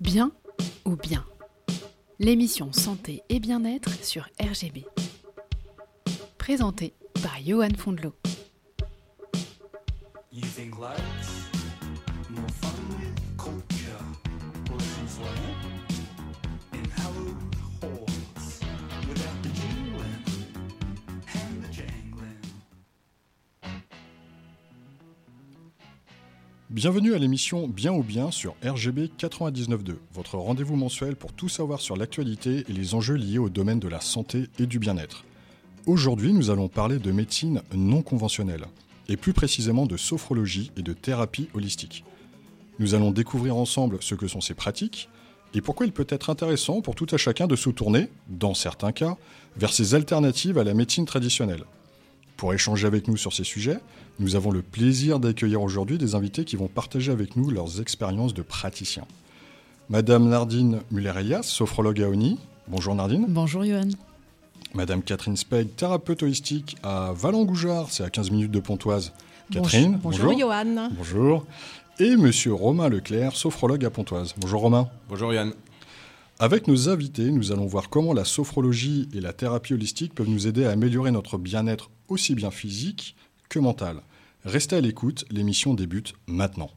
Bien ou bien L'émission Santé et Bien-être sur RGB. Présentée par Johan Fondlo. Bienvenue à l'émission Bien ou Bien sur RGB 99.2, votre rendez-vous mensuel pour tout savoir sur l'actualité et les enjeux liés au domaine de la santé et du bien-être. Aujourd'hui, nous allons parler de médecine non conventionnelle, et plus précisément de sophrologie et de thérapie holistique. Nous allons découvrir ensemble ce que sont ces pratiques et pourquoi il peut être intéressant pour tout à chacun de se tourner, dans certains cas, vers ces alternatives à la médecine traditionnelle. Pour échanger avec nous sur ces sujets, nous avons le plaisir d'accueillir aujourd'hui des invités qui vont partager avec nous leurs expériences de praticiens. Madame Nardine Muller-Elias, sophrologue à ONI. Bonjour Nardine. Bonjour Johan. Madame Catherine Speg, thérapeute holistique à Vallangoujard, c'est à 15 minutes de Pontoise. Catherine, Bonjour, bonjour Johan. Bonjour. Et Monsieur Romain Leclerc, sophrologue à Pontoise. Bonjour Romain. Bonjour Yann. Avec nos invités, nous allons voir comment la sophrologie et la thérapie holistique peuvent nous aider à améliorer notre bien-être aussi bien physique que mental. Restez à l'écoute, l'émission débute maintenant.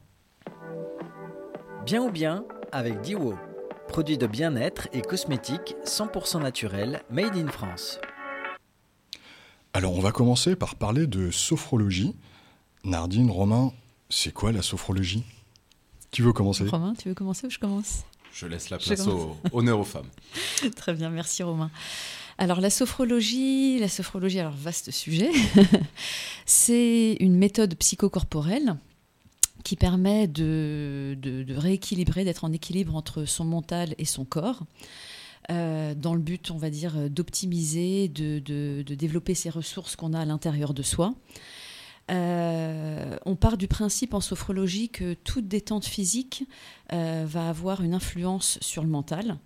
Bien ou bien avec Diwo, produit de bien-être et cosmétiques 100% naturel, made in France. Alors on va commencer par parler de sophrologie. Nardine, Romain, c'est quoi la sophrologie? Qui veut commencer? Romain, tu veux commencer ou je commence? Je laisse la place au, honneur aux femmes. Très bien, merci Romain. Alors la sophrologie, la sophrologie, alors vaste sujet, c'est une méthode psychocorporelle qui permet de, rééquilibrer, d'être en équilibre entre son mental et son corps, euh, dans le but, on va dire, d'optimiser, de développer ces ressources qu'on a à l'intérieur de soi. Euh, on part du principe en sophrologie que toute détente physique euh, va avoir une influence sur le mental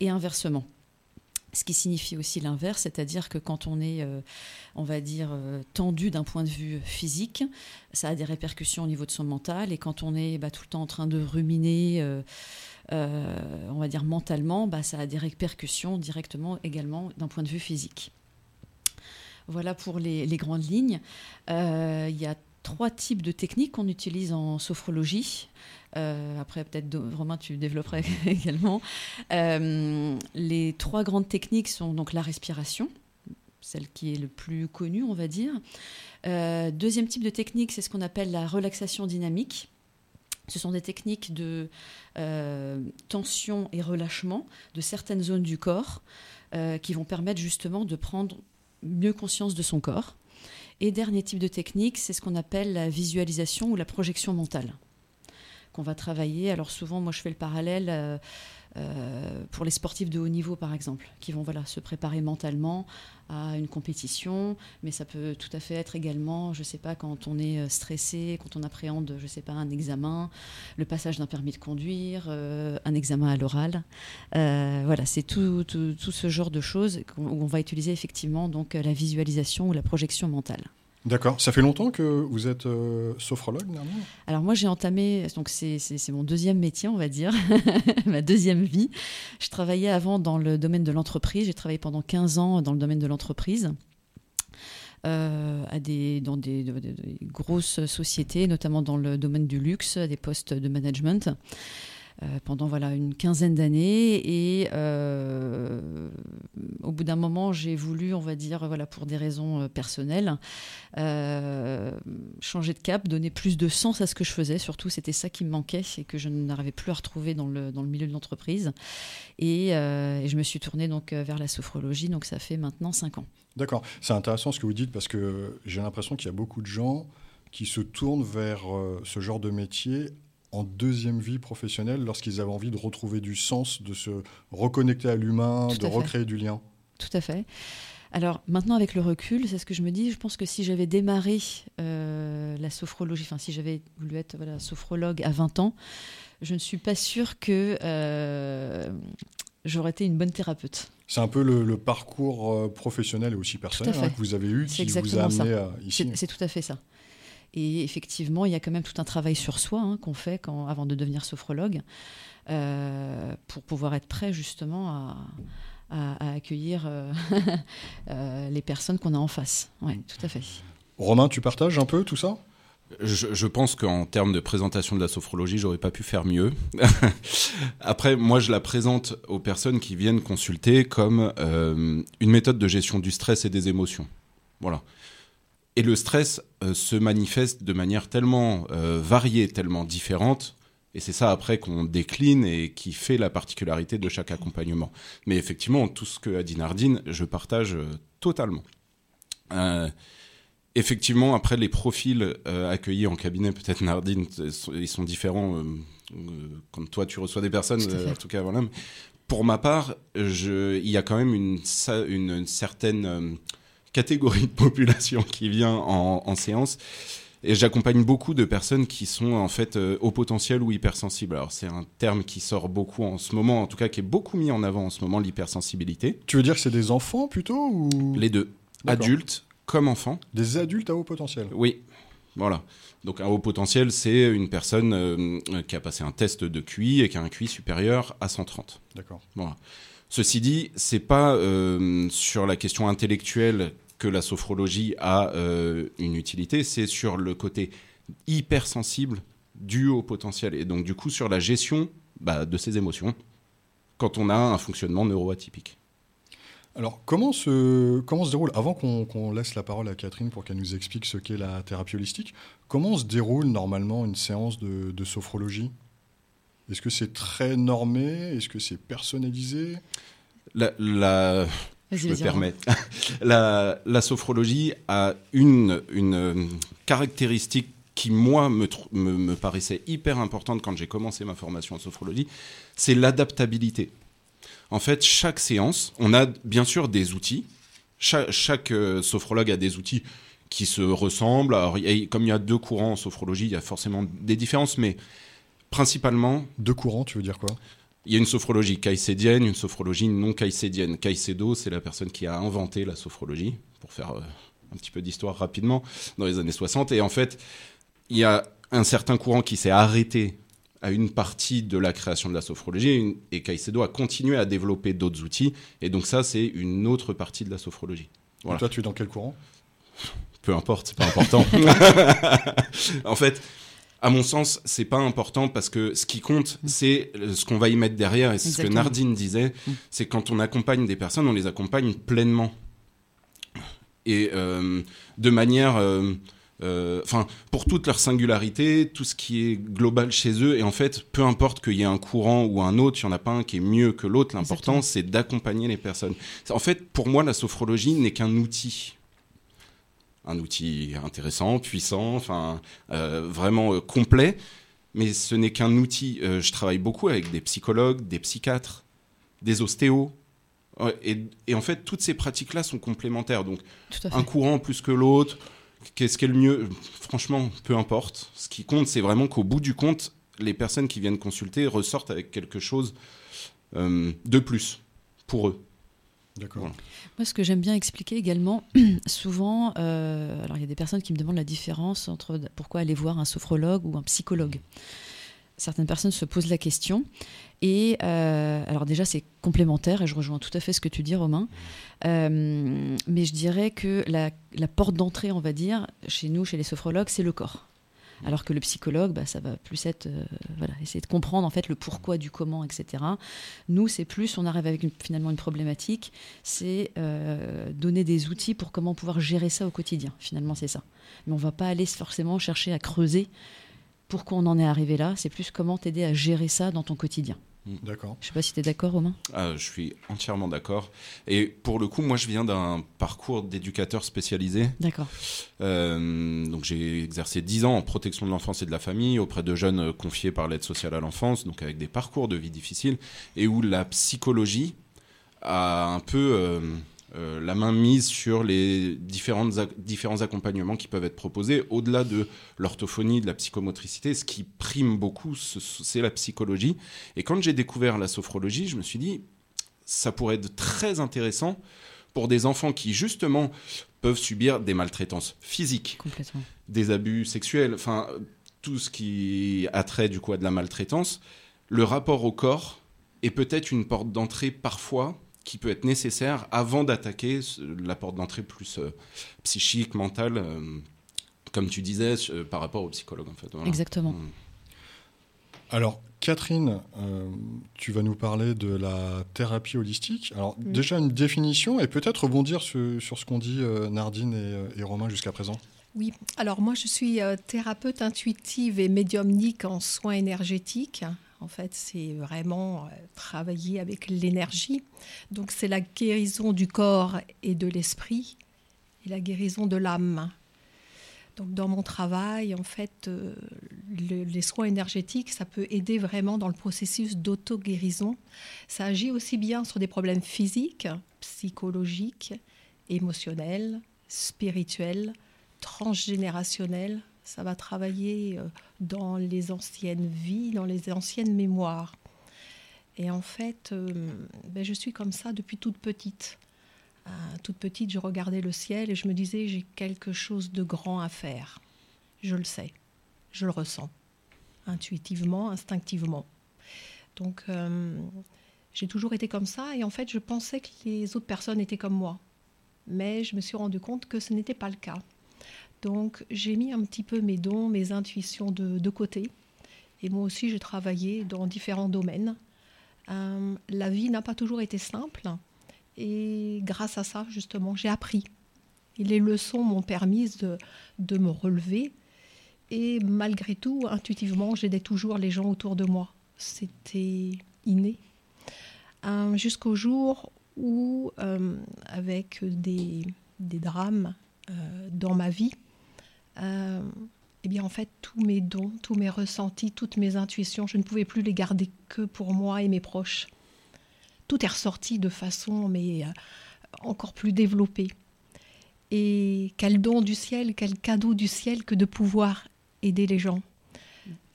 et inversement. Ce qui signifie aussi l'inverse, c'est-à-dire que quand on est, euh, on va dire, euh, tendu d'un point de vue physique, ça a des répercussions au niveau de son mental. Et quand on est bah, tout le temps en train de ruminer, euh, on va dire mentalement, bah, ça a des répercussions directement également d'un point de vue physique. Voilà pour les, les grandes lignes. Il y a trois types de techniques qu'on utilise en sophrologie. Euh, après, peut-être, Romain, tu développerais également. Euh, les trois grandes techniques sont donc la respiration, celle qui est le plus connue, on va dire. Euh, deuxième type de technique, c'est ce qu'on appelle la relaxation dynamique. Ce sont des techniques de tension et relâchement de certaines zones du corps qui vont permettre justement de prendre mieux conscience de son corps. Et dernier type de technique, c'est ce qu'on appelle la visualisation ou la projection mentale qu'on va travailler. Alors souvent, moi je fais le parallèle euh, pour les sportifs de haut niveau par exemple, qui vont voilà, se préparer mentalement à une compétition, mais ça peut tout à fait être également, je sais pas, quand on est euh, stressé, quand on appréhende, je sais pas, un examen, le passage d'un permis de conduire, euh, un examen à l'oral. Voilà, c'est tout, tout, tout ce genre de choses où on va utiliser effectivement donc la visualisation ou la projection mentale. D'accord. Ça fait longtemps que vous êtes euh, sophrologue, Nardine Alors moi j'ai entamé, donc c'est mon deuxième métier on va dire, ma deuxième vie. Je travaillais avant dans le domaine de l'entreprise, j'ai travaillé pendant 15 ans dans le domaine de l'entreprise. euh, des, dans des, de- de- des grosses sociétés, notamment dans le domaine du luxe, à des postes de management, pendant voilà, une quinzaine d'années. Et euh, au bout d'un moment, j'ai voulu, on va dire, voilà, pour des raisons euh, personnelles, euh, changer de cap, donner plus de sens à ce que je faisais. Surtout, c'était ça qui me manquait et que je n'arrivais plus à retrouver dans le, dans le milieu de l'entreprise. Et, euh, je me suis tournée donc euh, vers la sophrologie. Donc ça fait maintenant cinq ans. D'accord. C'est intéressant ce que vous dites parce que j'ai l'impression qu'il y a beaucoup de gens qui se tournent vers euh, ce genre de métier en deuxième vie professionnelle lorsqu'ils avaient envie de retrouver du sens, de se reconnecter à l'humain, de à recréer du lien. Tout à fait. Alors maintenant, avec le recul, c'est ce que je me dis. Je pense que si j'avais démarré euh, la sophrologie, enfin si j'avais voulu être voilà, sophrologue à 20 ans, je ne suis pas sûre que euh, j'aurais été une bonne thérapeute. C'est un peu le, le parcours euh, professionnel et aussi personnel hein, que vous avez eu qui vous a amené à- ici. C'est tout à fait ça. Et effectivement, il y a quand même tout un travail sur soi hein, qu'on fait quand, avant de devenir sophrologue euh, pour pouvoir être prêt justement à, à- à accueillir euh, euh, les personnes qu'on a en face. Oui, tout à fait. Romain, tu partages un peu tout ça? Je, je pense qu'en termes de présentation de la sophrologie, j'aurais pas pu faire mieux. Après, moi, je la présente aux personnes qui viennent consulter comme euh, une méthode de gestion du stress et des émotions. Voilà. Et le stress euh, se manifeste de manière tellement euh, variée, tellement différente. Et c'est ça après qu'on décline et qui fait la particularité de chaque accompagnement. Mais effectivement, tout ce que a dit Nardine, je partage euh, totalement. Euh, Effectivement, après les profils euh, accueillis en cabinet, peut-être Nardine, ils sont différents euh, quand toi tu reçois des personnes. En tout cas, voilà. Pour ma part, je, il y a quand même une, sa- une, une certaine catégorie de population qui vient en, en séance. Et j'accompagne beaucoup de personnes qui sont en fait euh, au potentiel ou hypersensibles. Alors c'est un terme qui sort beaucoup en ce moment, en tout cas qui est beaucoup mis en avant en ce moment, l'hypersensibilité. Tu veux dire que c'est des enfants plutôt ou? Les deux, adultes comme enfants. des adultes à haut potentiel Oui, voilà. Donc un haut potentiel, c'est une personne euh, qui a passé un test de QI et qui a un QI supérieur à 130. D'accord. Voilà. Ceci dit, c'est pas euh, sur la question intellectuelle que la sophrologie a euh, une utilité, c'est sur le côté hypersensible du haut potentiel et donc du coup sur la gestion bah, de ses émotions quand on a un fonctionnement neuroatypique. Alors, comment se, déroule, avant qu'on laisse la parole à Catherine pour qu'elle nous explique ce qu'est la thérapie holistique, comment se déroule normalement une séance de sophrologie? Est-ce que c'est très normé? Est-ce que c'est personnalisé? La, la, je me permets. la, la sophrologie a une, une euh, caractéristique qui, moi, me, me, me paraissait hyper importante quand j'ai commencé ma formation en sophrologie, c'est l'adaptabilité. En fait, chaque séance, on a bien sûr des outils. Cha- chaque euh, sophrologue a des outils qui se ressemblent. Alors, il y a- comme il y a deux courants en sophrologie, il y a forcément des différences, mais principalement, Deux courants, tu veux dire quoi? Il y a une sophrologie caïcédienne, une sophrologie non caïcédienne. Caicedo, c'est la personne qui a inventé la sophrologie, pour faire euh, un petit peu d'histoire rapidement, dans les années 60. Et en fait, il y a un certain courant qui s'est arrêté à une partie de la création de la sophrologie, et Caicedo a continué à développer d'autres outils. Et donc ça, c'est une autre partie de la sophrologie. Voilà. Et Toi, tu es dans quel courant? Peu importe, c'est pas important. en fait, à mon sens, c'est pas important parce que ce qui compte, c'est euh, ce qu'on va y mettre derrière. Et c'est ce que. Nardine disait, Mm. c'est quand on accompagne des personnes, on les accompagne pleinement. Et euh, de manière. euh, euh, Enfin, pour toute leur singularité, tout ce qui est global chez eux, et en fait, peu importe qu'il y ait un courant ou un autre, il n'y en a pas un qui est mieux que l'autre, l'important c'est d'accompagner les personnes. En fait, pour moi, la sophrologie n'est qu'un outil un outil intéressant, puissant, enfin euh, vraiment euh, complet. Mais ce n'est qu'un outil. Euh, je travaille beaucoup avec des psychologues, des psychiatres, des ostéos. Et, et en fait, toutes ces pratiques-là sont complémentaires. Donc, un courant plus que l'autre, qu'est-ce qui est le mieux? Franchement, peu importe. Ce qui compte, c'est vraiment qu'au bout du compte, les personnes qui viennent consulter ressortent avec quelque chose euh, de plus pour eux. D'accord. Voilà. Moi, ce que j'aime bien expliquer également, souvent, euh, alors il y a des personnes qui me demandent la différence entre pourquoi aller voir un sophrologue ou un psychologue. Certaines personnes se posent la question. Et euh, alors déjà, c'est complémentaire, et je rejoins tout à fait ce que tu dis, Romain. Euh, mais je dirais que la, la porte d'entrée, on va dire, chez nous, chez les sophrologues, c'est le corps. Alors que le psychologue, bah, ça va plus être, euh, voilà, essayer de comprendre en fait le pourquoi du comment, etc. Nous, c'est plus, on arrive avec finalement une problématique, c'est euh, donner des outils pour comment pouvoir gérer ça au quotidien. Finalement, c'est ça. Mais on va pas aller forcément chercher à creuser pourquoi on en est arrivé là. C'est plus comment t'aider à gérer ça dans ton quotidien. D'accord. Je sais pas si tu es d'accord, Romain. Ah, je suis entièrement d'accord. Et pour le coup, moi, je viens d'un parcours d'éducateur spécialisé. D'accord. Euh, donc, j'ai exercé 10 ans en protection de l'enfance et de la famille auprès de jeunes euh, confiés par l'aide sociale à l'enfance, donc avec des parcours de vie difficiles, et où la psychologie a un peu euh, euh, la main mise sur les différentes différents accompagnements qui peuvent être proposés, au-delà de l'orthophonie, de la psychomotricité. Ce qui prime beaucoup, ce- c'est la psychologie. Et quand j'ai découvert la sophrologie, je me suis dit, ça pourrait être très intéressant pour des enfants qui justement peuvent subir des maltraitances physiques, des abus sexuels, enfin tout ce qui a trait du coup à de la maltraitance, le rapport au corps est peut-être une porte d'entrée parfois qui peut être nécessaire avant d'attaquer la porte d'entrée plus euh, psychique, mentale, euh, comme tu disais, euh, par rapport au psychologue en fait. voilà. Exactement. Mm. Alors, Catherine, euh, tu vas nous parler de la thérapie holistique. Alors, Mm. déjà une définition et peut-être rebondir sur, sur ce qu'ont dit euh, Nardine et, et Romain jusqu'à présent. Oui, alors moi je suis euh, thérapeute intuitive et médiumnique en soins énergétiques. En fait, c'est vraiment euh, travailler avec l'énergie. Donc c'est la guérison du corps et de l'esprit et la guérison de l'âme. Donc dans mon travail, en fait, euh, le- les soins énergétiques, ça peut aider vraiment dans le processus d'auto-guérison. Ça agit aussi bien sur des problèmes physiques, psychologiques, émotionnels, spirituels, transgénérationnels. Ça va travailler euh, dans les anciennes vies, dans les anciennes mémoires. Et en fait, euh, ben, je suis comme ça depuis toute petite. Euh, toute petite, je regardais le ciel et je me disais, j'ai quelque chose de grand à faire. Je le sais, je le ressens, intuitivement, instinctivement. Donc, j'ai toujours été comme ça et en fait, je pensais que les autres personnes étaient comme moi. Mais je me suis rendu compte que ce n'était pas le cas. Donc, j'ai mis un petit peu mes dons, mes intuitions de, de côté. Et moi aussi, j'ai travaillé dans différents domaines. Euh, la vie n'a pas toujours été simple. Et grâce à ça, justement, j'ai appris. Et les leçons m'ont permis de, de me relever. Et malgré tout, intuitivement, j'aidais toujours les gens autour de moi. C'était inné. Euh, Jusqu'au jour où, euh, avec des, des drames dans ma vie, euh, eh bien, en fait, tous mes dons, tous mes ressentis, toutes mes intuitions, je ne pouvais plus les garder que pour moi et mes proches. Tout est ressorti de façon, mais euh, encore plus développée. Et quel don du ciel, quel cadeau du ciel que de pouvoir aider les gens.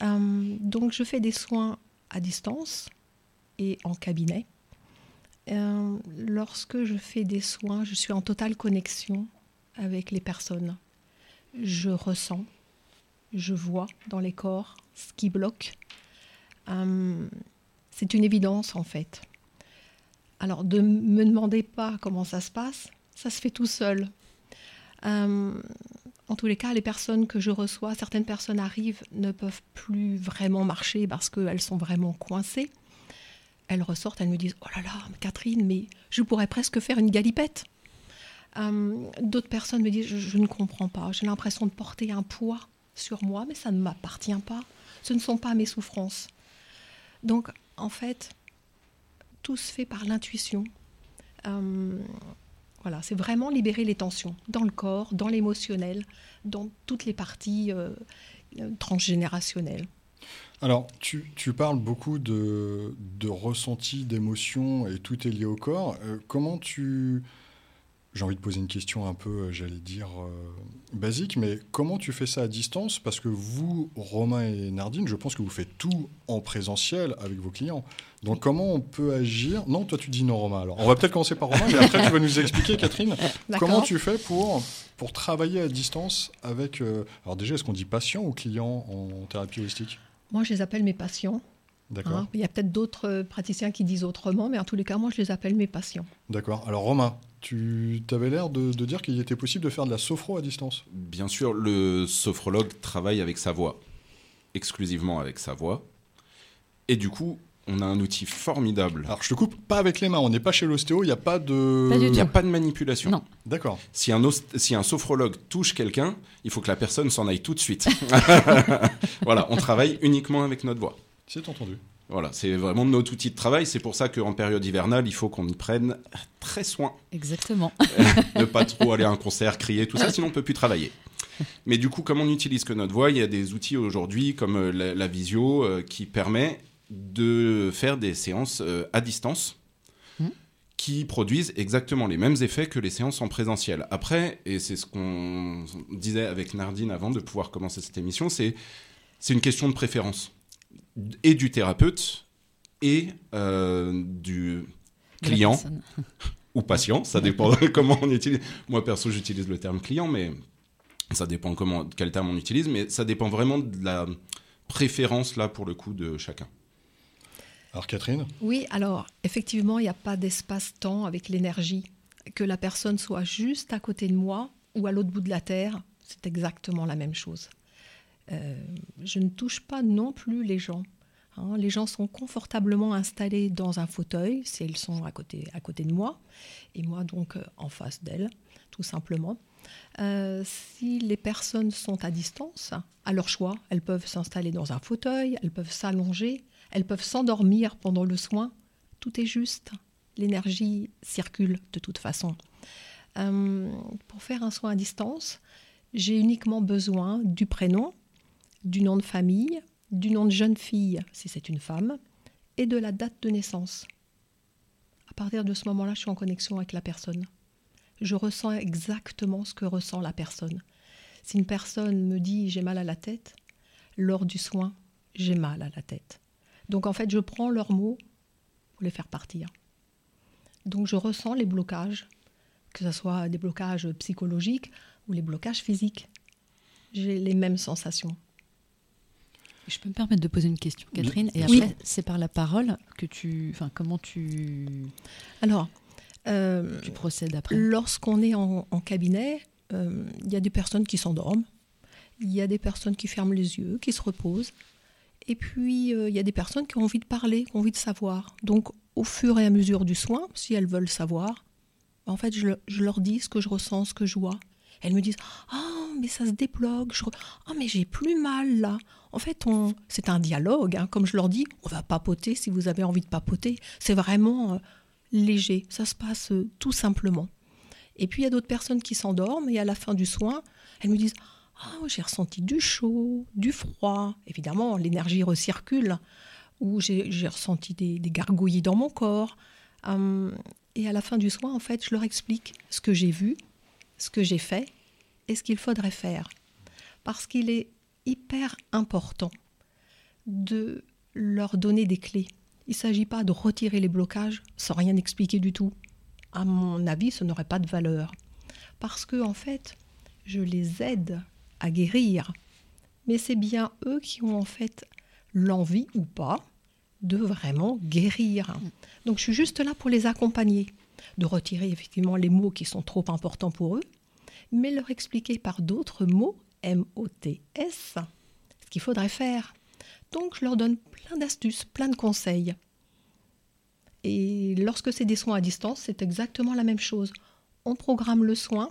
Euh, donc, je fais des soins à distance et en cabinet. Euh, lorsque je fais des soins, je suis en totale connexion avec les personnes. Je ressens, je vois dans les corps ce qui bloque. Euh, c'est une évidence en fait. Alors, ne me demandez pas comment ça se passe, ça se fait tout seul. Euh, en tous les cas, les personnes que je reçois, certaines personnes arrivent, ne peuvent plus vraiment marcher parce qu'elles sont vraiment coincées. Elles ressortent, elles me disent Oh là là, Catherine, mais je pourrais presque faire une galipette. Euh, D'autres personnes me disent je, ne comprends pas, j'ai l'impression de porter un poids sur moi, mais ça ne m'appartient pas. Ce ne sont pas mes souffrances. Donc, en fait, tout se fait par l'intuition. Euh, voilà, c'est vraiment libérer les tensions dans le corps, dans l'émotionnel, dans toutes les parties euh, transgénérationnelles. Alors, tu, tu parles beaucoup de, de ressentis, d'émotions, et tout est lié au corps. Comment tu... J'ai envie de poser une question un peu, euh, j'allais dire, euh, basique, mais comment tu fais ça à distance? Parce que vous, Romain et Nardine, je pense que vous faites tout en présentiel avec vos clients. Donc, comment on peut agir? Non, toi, tu dis non, Romain. Alors, on va peut-être commencer par Romain, mais après, tu vas nous expliquer, Catherine, comment tu fais pour, pour travailler à distance avec... euh, Alors déjà, est-ce qu'on dit patient ou client en thérapie holistique? Moi, je les appelle mes patients. D'accord. hein. Il y a peut-être d'autres praticiens qui disent autrement, mais en tous les cas, moi, je les appelle mes patients. D'accord. Alors Romain, tu avais l'air de, de dire qu'il était possible de faire de la sophro à distance. Bien sûr, le sophrologue travaille avec sa voix, exclusivement avec sa voix. Et du coup, on a un outil formidable. Alors je te coupe, pas avec les mains, on n'est pas chez l'ostéo, il n'y a pas de... Il n'y a pas de manipulation. Non. D'accord. Si un, os- si un sophrologue touche quelqu'un, il faut que la personne s'en aille tout de suite. voilà, on travaille uniquement avec notre voix. C'est entendu. Voilà, c'est vraiment notre outil de travail. C'est pour ça qu'en période hivernale, il faut qu'on y prenne très soin. Exactement. ne pas trop aller à un concert, crier, tout ça, sinon on peut plus travailler. Mais du coup, comme on n'utilise que notre voix, il y a des outils aujourd'hui comme euh, la, la visio euh, qui permet de faire des séances euh, à distance Mhm. qui produisent exactement les mêmes effets que les séances en présentiel. Après, et c'est ce qu'on disait avec Nardine avant de pouvoir commencer cette émission, c'est une question de préférence et du thérapeute et euh, du client ou patient, ça dépend de comment on utilise. Moi perso, j'utilise le terme client, mais ça dépend comment, quel terme on utilise, mais ça dépend vraiment de la préférence là pour le coup de chacun. Alors Catherine? Oui, alors effectivement, il n'y a pas d'espace-temps avec l'énergie. Que la personne soit juste à côté de moi ou à l'autre bout de la Terre, c'est exactement la même chose. Euh, je ne touche pas non plus les gens. hein. les gens sont confortablement installés dans un fauteuil, si elles sont à côté, à côté de moi, et moi donc euh, en face d'elles, tout simplement. Euh, si les personnes sont à distance, à leur choix, elles peuvent s'installer dans un fauteuil, elles peuvent s'allonger, elles peuvent s'endormir pendant le soin. Tout est juste. L'énergie circule de toute façon. Pour faire un soin à distance, j'ai uniquement besoin du prénom, du nom de famille, du nom de jeune fille si c'est une femme, et de la date de naissance. À partir de ce moment-là, je suis en connexion avec la personne. Je ressens exactement ce que ressent la personne. Si une personne me dit j'ai mal à la tête, lors du soin, j'ai mal à la tête. Donc en fait, je prends leurs mots pour les faire partir. Donc je ressens les blocages, que ce soit des blocages psychologiques ou les blocages physiques. J'ai les mêmes sensations. Je peux me permettre de poser une question, Catherine, et Oui. après, c'est par la parole que tu. Enfin, comment tu, Alors, euh, tu procèdes après lorsqu'on est en, en cabinet, euh, il y a des personnes qui s'endorment, il y a des personnes qui ferment les yeux, qui se reposent, et puis euh, il y a des personnes qui ont envie de parler, qui ont envie de savoir. Donc, au fur et à mesure du soin, si elles veulent savoir, en fait, je, le- je leur dis ce que je ressens, ce que je vois. Elles me disent Ah, mais ça se débloque. Ah, mais j'ai plus mal là. En fait, on... c'est un dialogue. hein. Comme je leur dis, on va papoter si vous avez envie de papoter. C'est vraiment euh, léger. Ça se passe euh, tout simplement. Et puis, il y a d'autres personnes qui s'endorment et à la fin du soin, elles me disent Ah, j'ai ressenti du chaud, du froid. Évidemment, l'énergie recircule. Ou j'ai ressenti des, des gargouillis dans mon corps. Hum, et à la fin du soin, en fait, je leur explique ce que j'ai vu, ce que j'ai fait et ce qu'il faudrait faire. Parce qu'il est hyper important de leur donner des clés. Il ne s'agit pas de retirer les blocages sans rien expliquer du tout. À mon avis, ce n'aurait pas de valeur. Parce que, en fait, je les aide à guérir. Mais c'est bien eux qui ont, en fait, l'envie ou pas de vraiment guérir. Donc, je suis juste là pour les accompagner, de retirer effectivement les mots qui sont trop importants pour eux, mais leur expliquer par d'autres mots, M-O-T-S, ce qu'il faudrait faire. Donc, je leur donne plein d'astuces, plein de conseils. Et lorsque c'est des soins à distance, c'est exactement la même chose. On programme le soin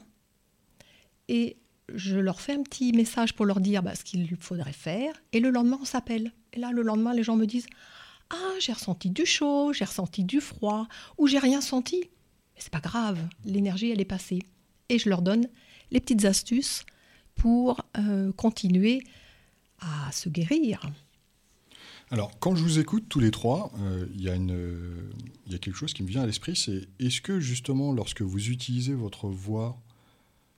et je leur fais un petit message pour leur dire bah, ce qu'il faudrait faire. Et le lendemain, on s'appelle. Et là, le lendemain, les gens me disent Ah, j'ai ressenti du chaud, j'ai ressenti du froid, ou j'ai rien senti. Mais c'est pas grave, l'énergie, elle est passée. Et je leur donne les petites astuces pour euh, continuer à se guérir. Alors, quand je vous écoute tous les trois, euh, euh, il y a quelque chose qui me vient à l'esprit, c'est est-ce que justement, lorsque vous utilisez votre voix,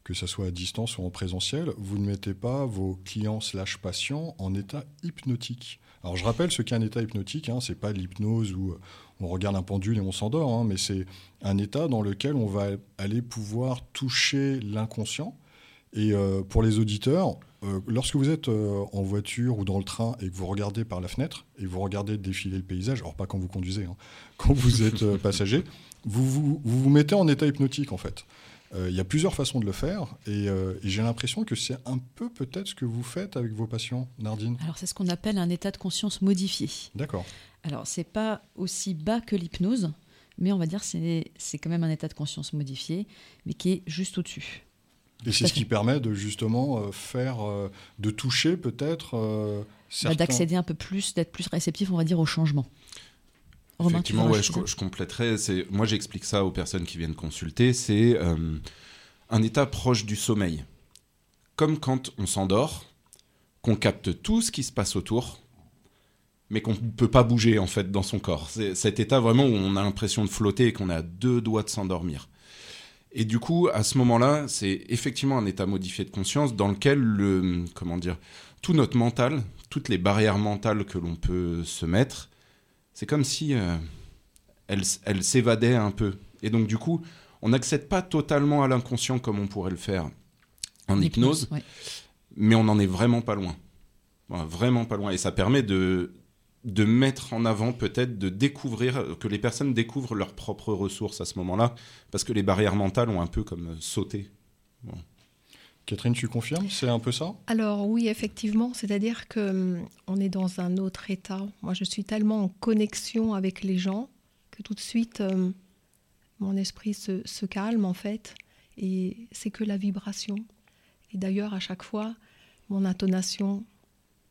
que ce soit à distance ou en présentiel, vous ne mettez pas vos clients slash patients en état hypnotique? Alors, je rappelle ce qu'est un état hypnotique, hein, c'est pas l'hypnose où on regarde un pendule et on s'endort, hein, mais c'est un état dans lequel on va aller pouvoir toucher l'inconscient. Et euh, pour les auditeurs, euh, lorsque vous êtes euh, en voiture ou dans le train et que vous regardez par la fenêtre et que vous regardez défiler le paysage, alors pas quand vous conduisez, hein, quand vous êtes passager, vous vous, vous vous mettez en état hypnotique en fait. Euh, Il y a plusieurs façons de le faire et, euh, et j'ai l'impression que c'est un peu peut-être ce que vous faites avec vos patients, Nardine. Alors, c'est ce qu'on appelle un état de conscience modifié. D'accord. Alors, c'est pas aussi bas que l'hypnose, mais on va dire que c'est c'est quand même un état de conscience modifié, mais qui est juste au-dessus. Et c'est ce qui permet de justement euh, faire, euh, de toucher peut-être euh, Bah, certains... D'accéder un peu plus, d'être plus réceptif, on va dire, au changement. Romain, Effectivement, ouais, je, je compléterai. C'est moi, j'explique ça aux personnes qui viennent consulter. C'est euh, un état proche du sommeil, comme quand on s'endort, qu'on capte tout ce qui se passe autour, mais qu'on ne peut pas bouger en fait dans son corps. C'est cet état vraiment où on a l'impression de flotter et qu'on a deux doigts de s'endormir. Et du coup, à ce moment-là, c'est effectivement un état modifié de conscience dans lequel le comment dire tout notre mental, toutes les barrières mentales que l'on peut se mettre, c'est comme si euh, elle, s- elle s'évadait un peu. Et donc, du coup, on n'accède pas totalement à l'inconscient comme on pourrait le faire en hypnose, ouais. mais on n'en est vraiment pas loin. Vraiment pas loin. Et ça permet de, de mettre en avant, peut-être, de découvrir, que les personnes découvrent leurs propres ressources à ce moment-là, parce que les barrières mentales ont un peu comme sauté. Catherine, tu confirmes? C'est un peu ça? Alors oui, effectivement, c'est-à-dire que hum, on est dans un autre état. Moi, je suis tellement en connexion avec les gens que tout de suite, hum, mon esprit se, se calme en fait, et c'est que la vibration. Et d'ailleurs, à chaque fois, mon intonation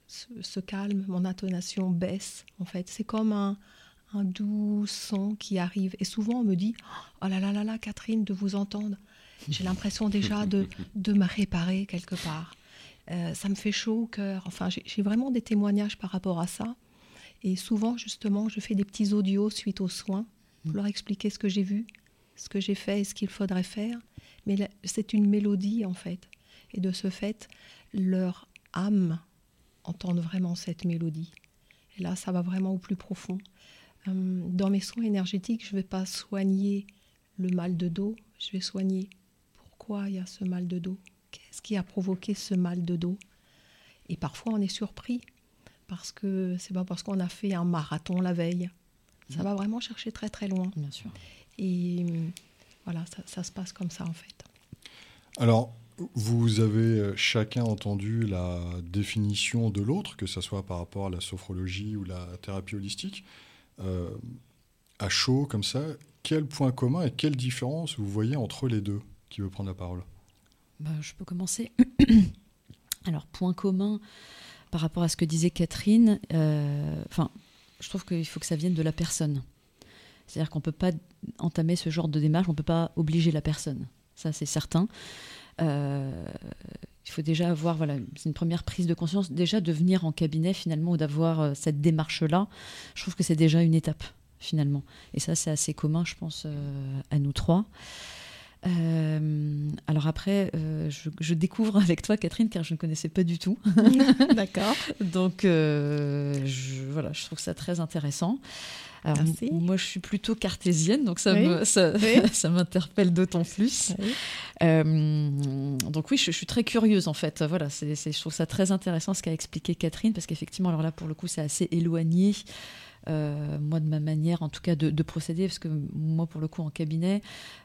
se, se calme, mon intonation baisse. En fait, c'est comme un, un doux son qui arrive. Et souvent, on me dit Oh là là là là, Catherine, de vous entendre. J'ai l'impression déjà de, de me réparer quelque part. Euh, ça me fait chaud au cœur. Enfin, j'ai vraiment des témoignages par rapport à ça. Et souvent, justement, je fais des petits audios suite aux soins pour leur expliquer ce que j'ai vu, ce que j'ai fait et ce qu'il faudrait faire. Mais c'est une mélodie, en fait. Et de ce fait, leur âme entend vraiment cette mélodie. Et là, ça va vraiment au plus profond. Euh, Dans mes soins énergétiques, je ne vais pas soigner le mal de dos, je vais soigner pourquoi il y a ce mal de dos, qu'est-ce qui a provoqué ce mal de dos? Et parfois, on est surpris parce que c'est pas parce qu'on a fait un marathon la veille. Ça va vraiment chercher très très loin. Bien sûr. Et euh, voilà, ça, ça se passe comme ça en fait. Alors, vous avez euh, chacun entendu la définition de l'autre, que ce soit par rapport à la sophrologie ou la thérapie holistique. Euh, à chaud, comme ça, quel point commun et quelle différence vous voyez entre les deux Qui veut prendre la parole? Bah, je peux commencer. Alors, point commun par rapport à ce que disait Catherine, euh, je trouve qu'il faut que ça vienne de la personne. C'est-à-dire qu'on ne peut pas entamer ce genre de démarche, on ne peut pas obliger la personne. Ça, c'est certain. Euh, il faut déjà avoir, voilà, c'est une première prise de conscience, déjà de venir en cabinet finalement ou d'avoir euh, cette démarche-là. Je trouve que c'est déjà une étape finalement. Et ça, c'est assez commun, je pense, euh, à nous trois. Euh, alors après, euh, je, je découvre avec toi, Catherine, car je ne connaissais pas du tout. D'accord. Donc euh, je, voilà, je trouve ça très intéressant. Alors, Merci. m- moi, je suis plutôt cartésienne, donc ça Oui. me- ça, Oui. ça m'interpelle d'autant plus. Oui. Euh, donc oui, je, je suis très curieuse en fait. Voilà, c'est, c'est- je trouve ça très intéressant ce qu'a expliqué Catherine, parce qu'effectivement, alors là, pour le coup, c'est assez éloigné. Euh, moi, de ma manière, en tout cas, de, de procéder, parce que moi, pour le coup, en cabinet,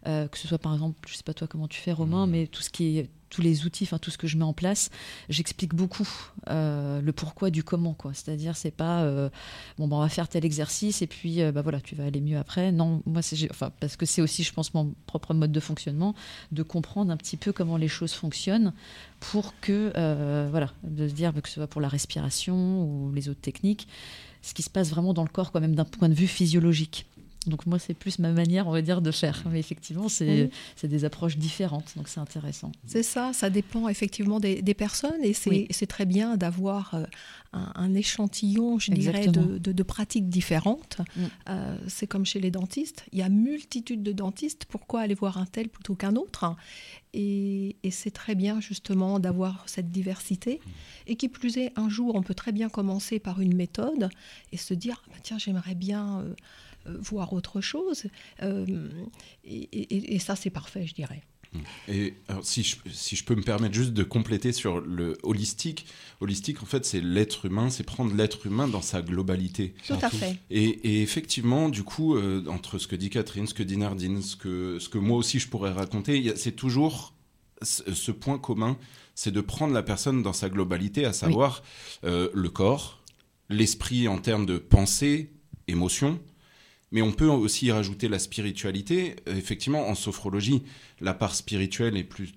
euh, que ce soit par exemple, je sais pas toi comment tu fais, Romain, mais tout ce qui est tous les outils, enfin tout ce que je mets en place, j'explique beaucoup euh, le pourquoi du comment, quoi. C'est-à-dire, c'est pas euh, bon, bah, on va faire tel exercice et puis euh, bah voilà, tu vas aller mieux après. Non, moi, c'est, enfin, parce que c'est aussi, je pense, mon propre mode de fonctionnement, de comprendre un petit peu comment les choses fonctionnent pour que, voilà, de se dire que ce soit pour la respiration ou les autres techniques, ce qui se passe vraiment dans le corps, quand même d'un point de vue physiologique. Donc moi, c'est plus ma manière, on va dire, de faire. Mais effectivement, c'est, Oui. des approches différentes, donc c'est intéressant. C'est ça, ça dépend effectivement des, des personnes et c'est Oui. c'est très bien d'avoir euh, un, un échantillon, je dirais, de, de- de pratiques différentes. Mm. Euh, c'est comme chez les dentistes, il y a multitude de dentistes, pourquoi aller voir un tel plutôt qu'un autre? Et, et c'est très bien justement d'avoir cette diversité. Et qui plus est, un jour, on peut très bien commencer par une méthode et se dire, Ah, bah, tiens, j'aimerais bien... euh, voir autre chose. Euh, et, et- et ça, c'est parfait, je dirais. Et alors, si, je, si je peux me permettre juste de compléter sur le holistique, holistique en fait c'est l'être humain, c'est prendre l'être humain dans sa globalité. Tout à fait. Et, et effectivement, du coup, euh, entre ce que dit Catherine, ce que dit Nardine, ce que, ce que moi aussi je pourrais raconter, c'est toujours ce, ce point commun, c'est de prendre la personne dans sa globalité, à savoir euh, le corps, l'esprit en termes de pensée, émotion, mais on peut aussi y rajouter la spiritualité. Effectivement, en sophrologie, la part spirituelle est plus,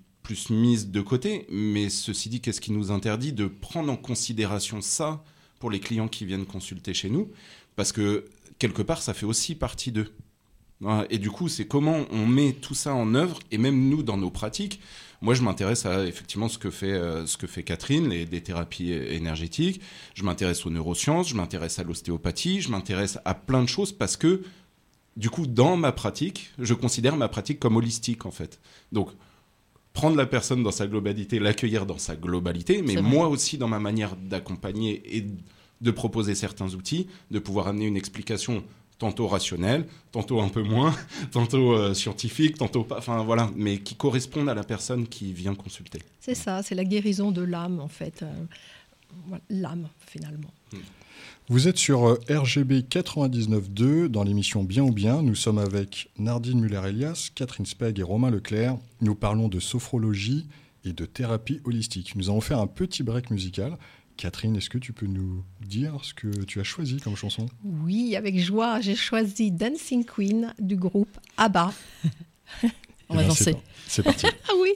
mise de côté, mais ceci dit, qu'est-ce qui nous interdit de prendre en considération ça pour les clients qui viennent consulter chez nous? Parce que quelque part, ça fait aussi partie d'eux. Et du coup, c'est comment on met tout ça en œuvre, et même nous, dans nos pratiques. Moi, je m'intéresse à effectivement ce que fait, euh, ce que fait Catherine, les, des thérapies énergétiques. Je m'intéresse aux neurosciences, je m'intéresse à l'ostéopathie, je m'intéresse à plein de choses parce que, du coup, dans ma pratique, je considère ma pratique comme holistique, en fait. Donc, prendre la personne dans sa globalité, l'accueillir dans sa globalité, mais moi aussi dans ma manière d'accompagner et de proposer certains outils, de pouvoir amener une explication tantôt rationnelles, tantôt un peu moins, tantôt euh, scientifiques, tantôt pas, enfin voilà, mais qui correspondent à la personne qui vient consulter. C'est ça, c'est la guérison de l'âme en fait. Euh, l'âme finalement. Vous êtes sur euh, RGB 99.2 dans l'émission Bien ou Bien. Nous sommes avec Nardine Muller-Elias, Catherine Speg et Romain Leclerc. Nous parlons de sophrologie et de thérapie holistique. Nous allons faire un petit break musical. Catherine, est-ce que tu peux nous dire ce que tu as choisi comme chanson? Oui, avec joie, j'ai choisi Dancing Queen du groupe ABBA. On va Eh bien, danser. C'est parti. Ah oui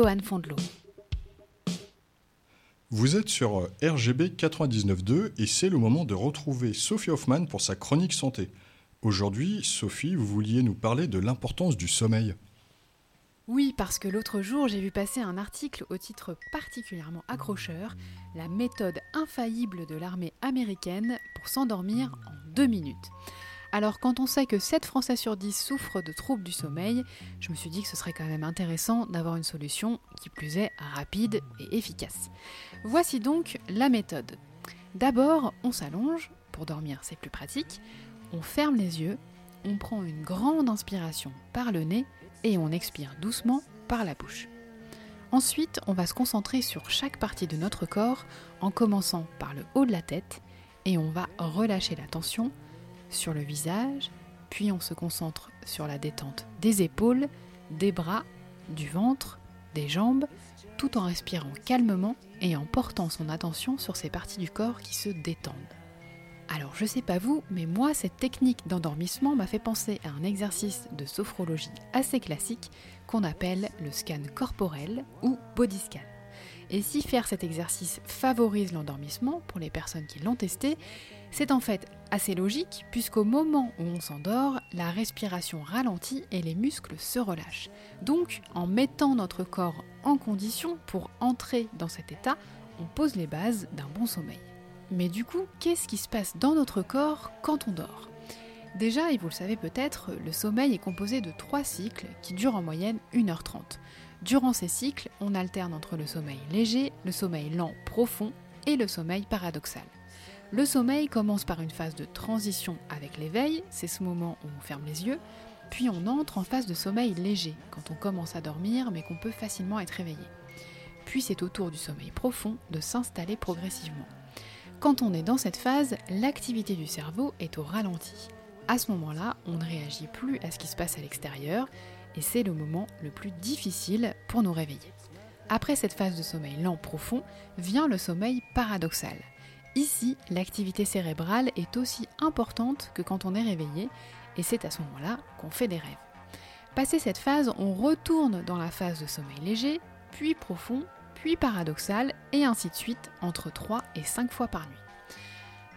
Johan Fondelot. Vous êtes sur euh, RGB 99.2 et c'est le moment de retrouver Sophie Hoffman pour sa chronique santé. Aujourd'hui, Sophie, vous vouliez nous parler de l'importance du sommeil. Oui, parce que l'autre jour, j'ai vu passer un article au titre particulièrement accrocheur La méthode infaillible de l'armée américaine pour s'endormir en deux minutes. Alors quand on sait que 7 Français sur 10 souffrent de troubles du sommeil, je me suis dit que ce serait quand même intéressant d'avoir une solution qui plus est rapide et efficace. Voici donc la méthode. D'abord, on s'allonge, pour dormir c'est plus pratique, on ferme les yeux, on prend une grande inspiration par le nez et on expire doucement par la bouche. Ensuite, on va se concentrer sur chaque partie de notre corps en commençant par le haut de la tête et on va relâcher la tension sur le visage, puis on se concentre sur la détente des épaules, des bras, du ventre, des jambes, tout en respirant calmement et en portant son attention sur ces parties du corps qui se détendent. Alors je sais pas vous, mais moi cette technique d'endormissement m'a fait penser à un exercice de sophrologie assez classique qu'on appelle le scan corporel ou body scan. Et si faire cet exercice favorise l'endormissement pour les personnes qui l'ont testé, c'est en fait assez logique puisqu'au moment où on s'endort, la respiration ralentit et les muscles se relâchent. Donc en mettant notre corps en condition pour entrer dans cet état, on pose les bases d'un bon sommeil. Mais du coup, qu'est-ce qui se passe dans notre corps quand on dort? Déjà, et vous le savez peut-être, le sommeil est composé de trois cycles qui durent en moyenne 1h30. Durant ces cycles, on alterne entre le sommeil léger, le sommeil lent profond et le sommeil paradoxal. Le sommeil commence par une phase de transition avec l'éveil, c'est ce moment où on ferme les yeux, puis on entre en phase de sommeil léger, quand on commence à dormir mais qu'on peut facilement être réveillé. Puis c'est au tour du sommeil profond de s'installer progressivement. Quand on est dans cette phase, l'activité du cerveau est au ralenti. À ce moment-là, on ne réagit plus à ce qui se passe à l'extérieur et c'est le moment le plus difficile pour nous réveiller. Après cette phase de sommeil lent profond, vient le sommeil paradoxal. Ici, l'activité cérébrale est aussi importante que quand on est réveillé et c'est à ce moment-là qu'on fait des rêves. Passé cette phase, on retourne dans la phase de sommeil léger, puis profond, puis paradoxal, et ainsi de suite entre 3 et 5 fois par nuit.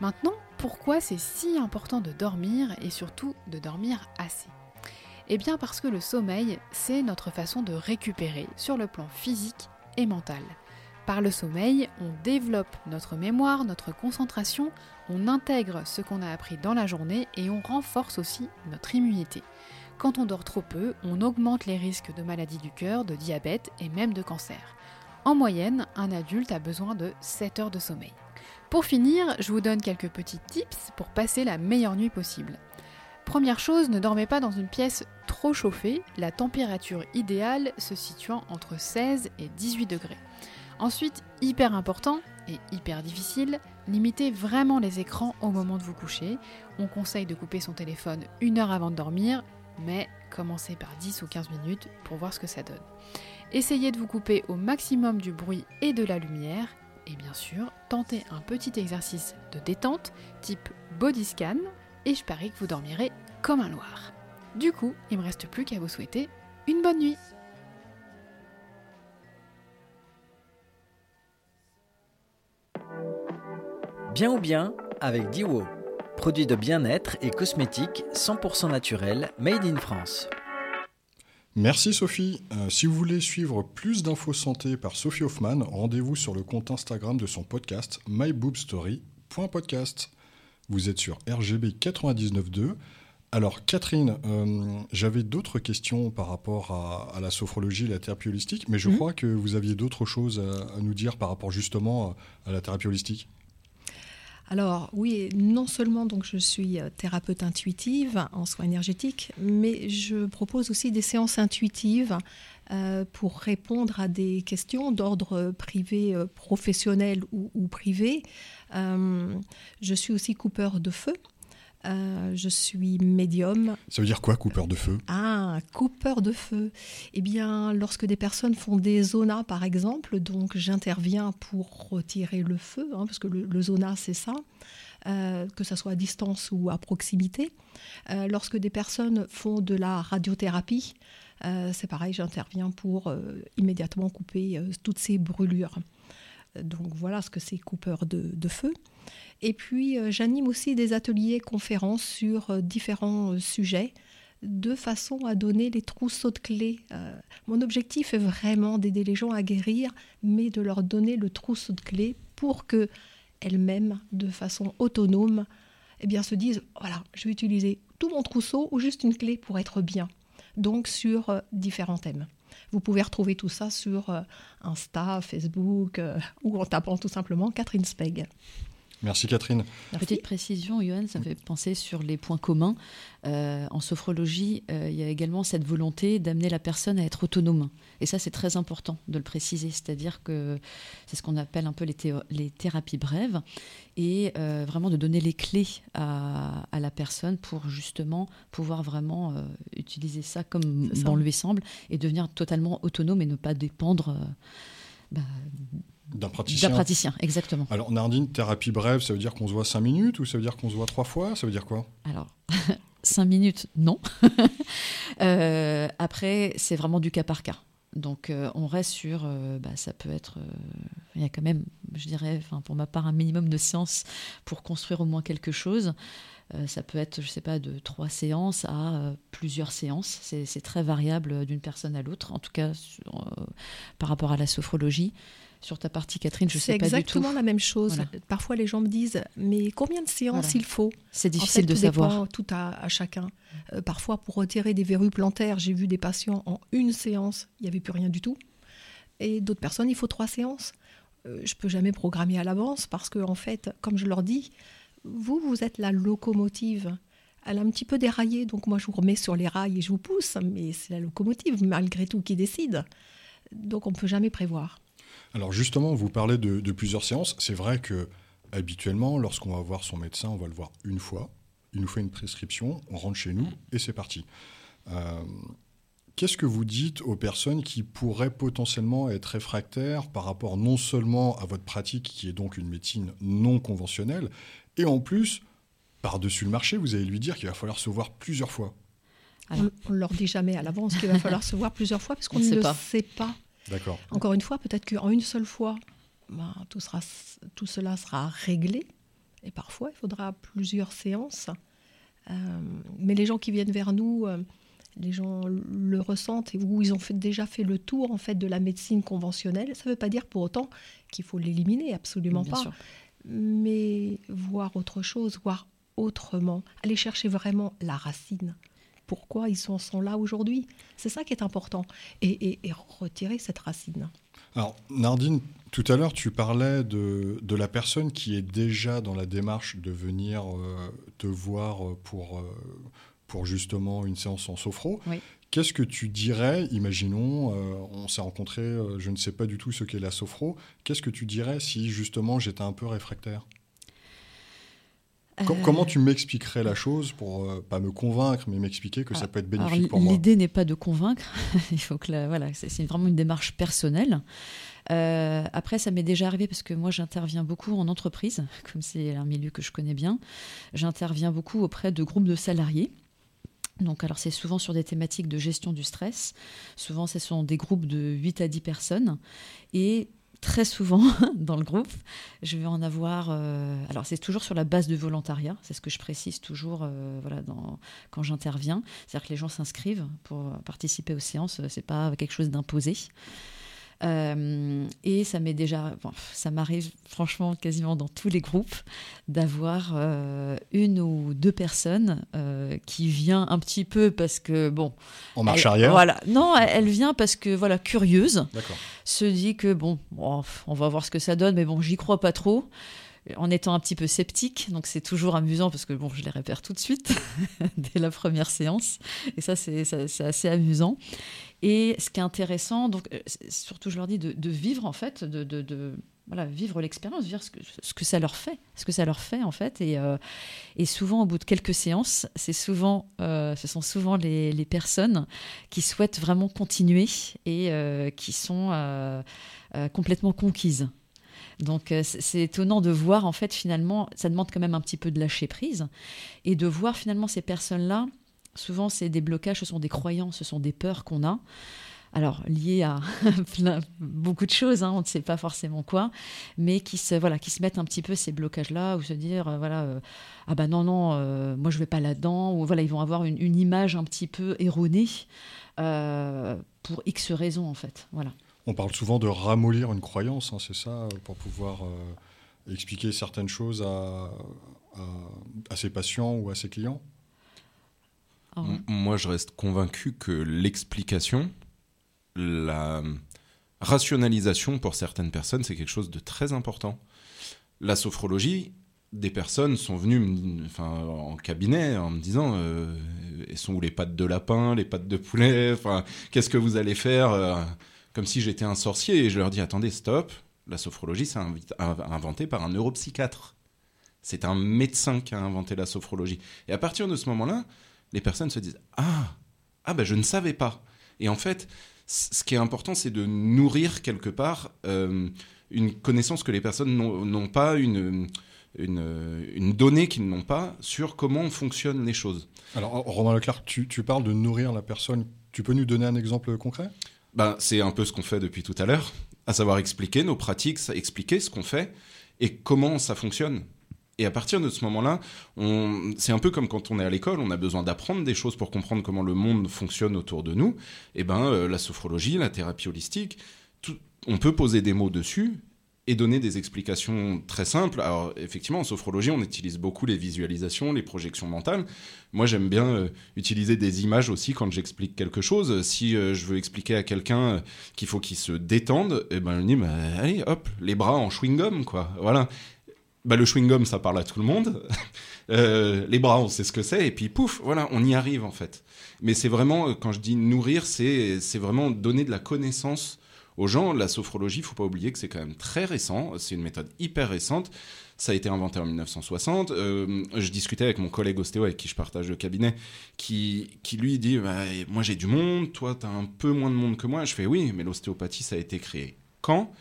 Maintenant, pourquoi c'est si important de dormir et surtout de dormir assez? Eh bien parce que le sommeil, c'est notre façon de récupérer sur le plan physique et mental. Par le sommeil, on développe notre mémoire, notre concentration, on intègre ce qu'on a appris dans la journée et on renforce aussi notre immunité. Quand on dort trop peu, on augmente les risques de maladies du cœur, de diabète et même de cancer. En moyenne, un adulte a besoin de 7 heures de sommeil. Pour finir, je vous donne quelques petits tips pour passer la meilleure nuit possible. Première chose, ne dormez pas dans une pièce trop chauffée, la température idéale se situant entre 16 et 18 degrés. Ensuite, hyper important et hyper difficile, limitez vraiment les écrans au moment de vous coucher. On conseille de couper son téléphone une heure avant de dormir, mais commencez par 10 ou 15 minutes pour voir ce que ça donne. Essayez de vous couper au maximum du bruit et de la lumière. Et bien sûr, tentez un petit exercice de détente type body scan et je parie que vous dormirez comme un loir. Du coup, il me reste plus qu'à vous souhaiter une bonne nuit. Bien ou bien avec Diwo. Produit de bien-être et cosmétiques 100% naturel, made in France. Merci Sophie. Euh, si vous voulez suivre plus d'infos santé par Sophie Hoffman, rendez-vous sur le compte Instagram de son podcast myboobstory.podcast. Vous êtes sur RGB 99.2. Alors Catherine, euh, j'avais d'autres questions par rapport à, à la sophrologie et la thérapie holistique, mais je Mhm. crois que vous aviez d'autres choses à, à nous dire par rapport justement à la thérapie holistique. Alors oui, non seulement donc je suis euh, thérapeute intuitive en soins énergétiques, mais je propose aussi des séances intuitives euh, pour répondre à des questions d'ordre privé, euh, professionnel ou, ou privé. Euh, je suis aussi coupeur de feu. Euh, je suis médium. Ça veut dire quoi, coupeur de feu? Ah, un coupeur de feu. Eh bien, lorsque des personnes font des zonas, par exemple, donc j'interviens pour retirer le feu, hein, parce que le, le zona, c'est ça, euh, que ce soit à distance ou à proximité. Euh, lorsque des personnes font de la radiothérapie, euh, c'est pareil, j'interviens pour immédiatement couper toutes ces brûlures. Donc voilà ce que c'est coupeur de, de feu. Et puis j'anime aussi des ateliers conférences sur différents sujets de façon à donner les trousseaux de clés. Euh, mon objectif est vraiment d'aider les gens à guérir, mais de leur donner le trousseau de clés pour que elles-mêmes, de façon autonome, eh bien, se disent voilà, je vais utiliser tout mon trousseau ou juste une clé pour être bien. Donc, sur euh, différents thèmes. Vous pouvez retrouver tout ça sur euh, Insta, Facebook ou en tapant tout simplement Catherine Speg. Merci Catherine. Merci. Petite précision, Johan, ça me fait penser sur les points communs. Euh, en sophrologie, euh, il y a également cette volonté d'amener la personne à être autonome. Et ça, c'est très important de le préciser. C'est-à-dire que c'est ce qu'on appelle un peu les, théo- les thérapies brèves. Et euh, vraiment de donner les clés à, à la personne pour justement pouvoir vraiment euh, utiliser ça comme ça. bon lui semble et devenir totalement autonome et ne pas dépendre euh, bah, D'un d'un praticien. praticien. Exactement. Alors Nardine, thérapie brève, ça veut dire qu'on se voit 5 minutes ou ça veut dire qu'on se voit 3 fois? Ça veut dire quoi? Alors, cinq minutes, non. Euh, après, c'est vraiment du cas par cas. Donc, euh, on reste sur, euh, bah, ça peut être, il y a quand même, je dirais, pour ma part, un minimum de séances pour construire au moins quelque chose. Ça peut être, je sais pas, de trois séances à plusieurs séances. C'est très variable d'une personne à l'autre. En tout cas, par rapport à la sophrologie. Sur ta partie, Catherine, je C'est sais pas du tout. exactement la même chose. Voilà. Parfois, les gens me disent Mais combien de séances Voilà. il faut? C'est En difficile fait, de tout savoir. dépend, tout à, à chacun. Euh, parfois, pour retirer des verrues plantaires, j'ai vu des patients en une séance, il n'y avait plus rien du tout. Et d'autres personnes, il faut trois séances. Euh, je peux jamais programmer à l'avance parce que, en fait, comme je leur dis, vous, vous êtes la locomotive. Elle a un petit peu déraillé, donc moi, je vous remets sur les rails et je vous pousse, mais c'est la locomotive, malgré tout, qui décide. Donc, on ne peut jamais prévoir. Alors justement, vous parlez de, de plusieurs séances. C'est vrai que habituellement, lorsqu'on va voir son médecin, on va le voir une fois. Il nous fait une prescription, on rentre chez nous et c'est parti. Euh, Qu'est-ce que vous dites aux personnes qui pourraient potentiellement être réfractaires par rapport non seulement à votre pratique, qui est donc une médecine non conventionnelle, et en plus, par-dessus le marché, vous allez lui dire qu'il va falloir se voir plusieurs fois? Alors. On ne leur dit jamais à l'avance qu'il va falloir se voir plusieurs fois parce qu'on On ne sait le pas. sait pas. D'accord. Encore une fois, peut-être qu'en une seule fois, ben, tout, sera, tout cela sera réglé. Et parfois, il faudra plusieurs séances. Euh, mais les gens qui viennent vers nous, euh, les gens le ressentent et où ils ont fait- déjà fait le tour en fait de la médecine conventionnelle. Ça ne veut pas dire pour autant qu'il faut l'éliminer, absolument Bien pas. sûr. Mais voir autre chose, voir autrement, aller chercher vraiment la racine. Pourquoi ils sont, sont là aujourd'hui C'est ça qui est important. Et, et- et retirer cette racine. Alors, Nardine, tout à l'heure, tu parlais de, de la personne qui est déjà dans la démarche de venir euh, te voir pour, euh, pour justement une séance en sophro. Oui. Qu'est-ce que tu dirais, imaginons, euh, on s'est rencontrés, euh, je ne sais pas du tout ce qu'est la sophro, qu'est-ce que tu dirais si justement j'étais un peu réfractaire? Com- Euh, Comment tu m'expliquerais la chose pour euh, pas me convaincre, mais m'expliquer que ça peut être Alors, bénéfique pour moi? L'idée n'est pas de convaincre, il faut que la- voilà, c'est c'est vraiment une démarche personnelle. Euh, après, ça m'est déjà arrivé parce que moi, j'interviens beaucoup en entreprise, comme c'est un milieu que je connais bien. J'interviens beaucoup auprès de groupes de salariés. Donc, alors, c'est souvent sur des thématiques de gestion du stress. Souvent, ce sont des groupes de 8 à 10 personnes. Et très souvent, dans le groupe, je vais en avoir. euh, alors, c'est toujours sur la base de volontariat. C'est ce que je précise toujours euh, voilà, quand j'interviens. C'est-à-dire que les gens s'inscrivent pour participer aux séances. C'est pas quelque chose d'imposé. Euh, et ça m'est déjà, bon, ça m'arrive franchement quasiment dans tous les groupes d'avoir euh, une ou deux personnes euh, qui vient un petit peu parce que bon, En marche elle- arrière. Voilà, non, elle, elle vient parce que voilà curieuse, se dit que bon, bon, on va voir ce que ça donne, mais bon, j'y crois pas trop. En étant un petit peu sceptique, donc c'est toujours amusant parce que bon, je les repère tout de suite dès la première séance, et ça- c'est assez amusant. Et ce qui est intéressant, donc euh, surtout je leur dis de, vivre en fait, de, vivre l'expérience, vivre ce que, que ça leur fait, ce que ça leur fait en fait. Et, euh, souvent au bout de quelques séances, c'est souvent, euh, ce sont souvent les, personnes qui souhaitent vraiment continuer et qui sont complètement conquises. Donc c'est étonnant de voir en fait finalement, ça demande quand même un petit peu de lâcher prise et de voir finalement ces personnes-là. Souvent, c'est des blocages, ce sont des croyances, ce sont des peurs qu'on a. Alors liées à plein- beaucoup de choses, hein, on ne sait pas forcément quoi, mais qui se voilà, qui se mettent un petit peu ces blocages-là ou se dire euh, voilà euh, ah bah non non euh, moi je vais pas là-dedans ou voilà ils vont avoir une, image un petit peu erronée pour X raisons en fait. Voilà. On parle souvent de ramollir une croyance, hein, c'est ça, pour pouvoir expliquer certaines choses à ses patients ou à ses clients? M- Moi, je reste convaincu que l'explication, la rationalisation pour certaines personnes, c'est quelque chose de très important. La sophrologie, des personnes sont venues en cabinet en me disant euh, Elles sont où les pattes de lapin, les pattes de poulet Qu'est-ce que vous allez faire euh, Comme si j'étais un sorcier. Et je leur dis Attendez, stop. La sophrologie, c'est inventé par un neuropsychiatre. C'est un médecin qui a inventé la sophrologie. Et à partir de ce moment-là, les personnes se disent Ah, ah ben je ne savais pas. Et en fait, ce qui est important, c'est de nourrir quelque part euh, une connaissance que les personnes n'ont pas, une, une, une donnée qu'ils n'ont pas sur comment fonctionnent les choses. Alors, Romain Leclerc, tu, tu parles de nourrir la personne. Tu peux nous donner un exemple concret? Ben, c'est un peu ce qu'on fait depuis tout à l'heure, à savoir expliquer nos pratiques, expliquer ce qu'on fait et comment ça fonctionne. Et à partir de ce moment-là, c'est un peu comme quand on est à l'école, on a besoin d'apprendre des choses pour comprendre comment le monde fonctionne autour de nous. Et ben, euh, la sophrologie, la thérapie holistique, on peut poser des mots dessus et donner des explications très simples. Alors effectivement, en sophrologie, on utilise beaucoup les visualisations, les projections mentales. Moi, j'aime bien euh, utiliser des images aussi quand j'explique quelque chose. Si euh, je veux expliquer à quelqu'un qu'il faut qu'il se détende, eh ben, je dis, bah, allez, hop, les bras en chewing-gum, quoi. Voilà. Bah, le chewing-gum, ça parle à tout le monde. Euh, les bras, on sait ce que c'est. Et puis, pouf, voilà, on y arrive, en fait. Mais c'est vraiment, euh, quand je dis nourrir, c'est vraiment donner de la connaissance aux gens. La sophrologie, il faut pas oublier que c'est quand même très récent. C'est une méthode hyper récente. Ça a été inventé en 1960. Euh, je discutais avec mon collègue ostéo avec qui je partage le cabinet, qui, qui lui dit Bah, Moi j'ai du monde, toi tu as un peu moins de monde que moi. Je fais Oui, mais l'ostéopathie ça a été créé quand?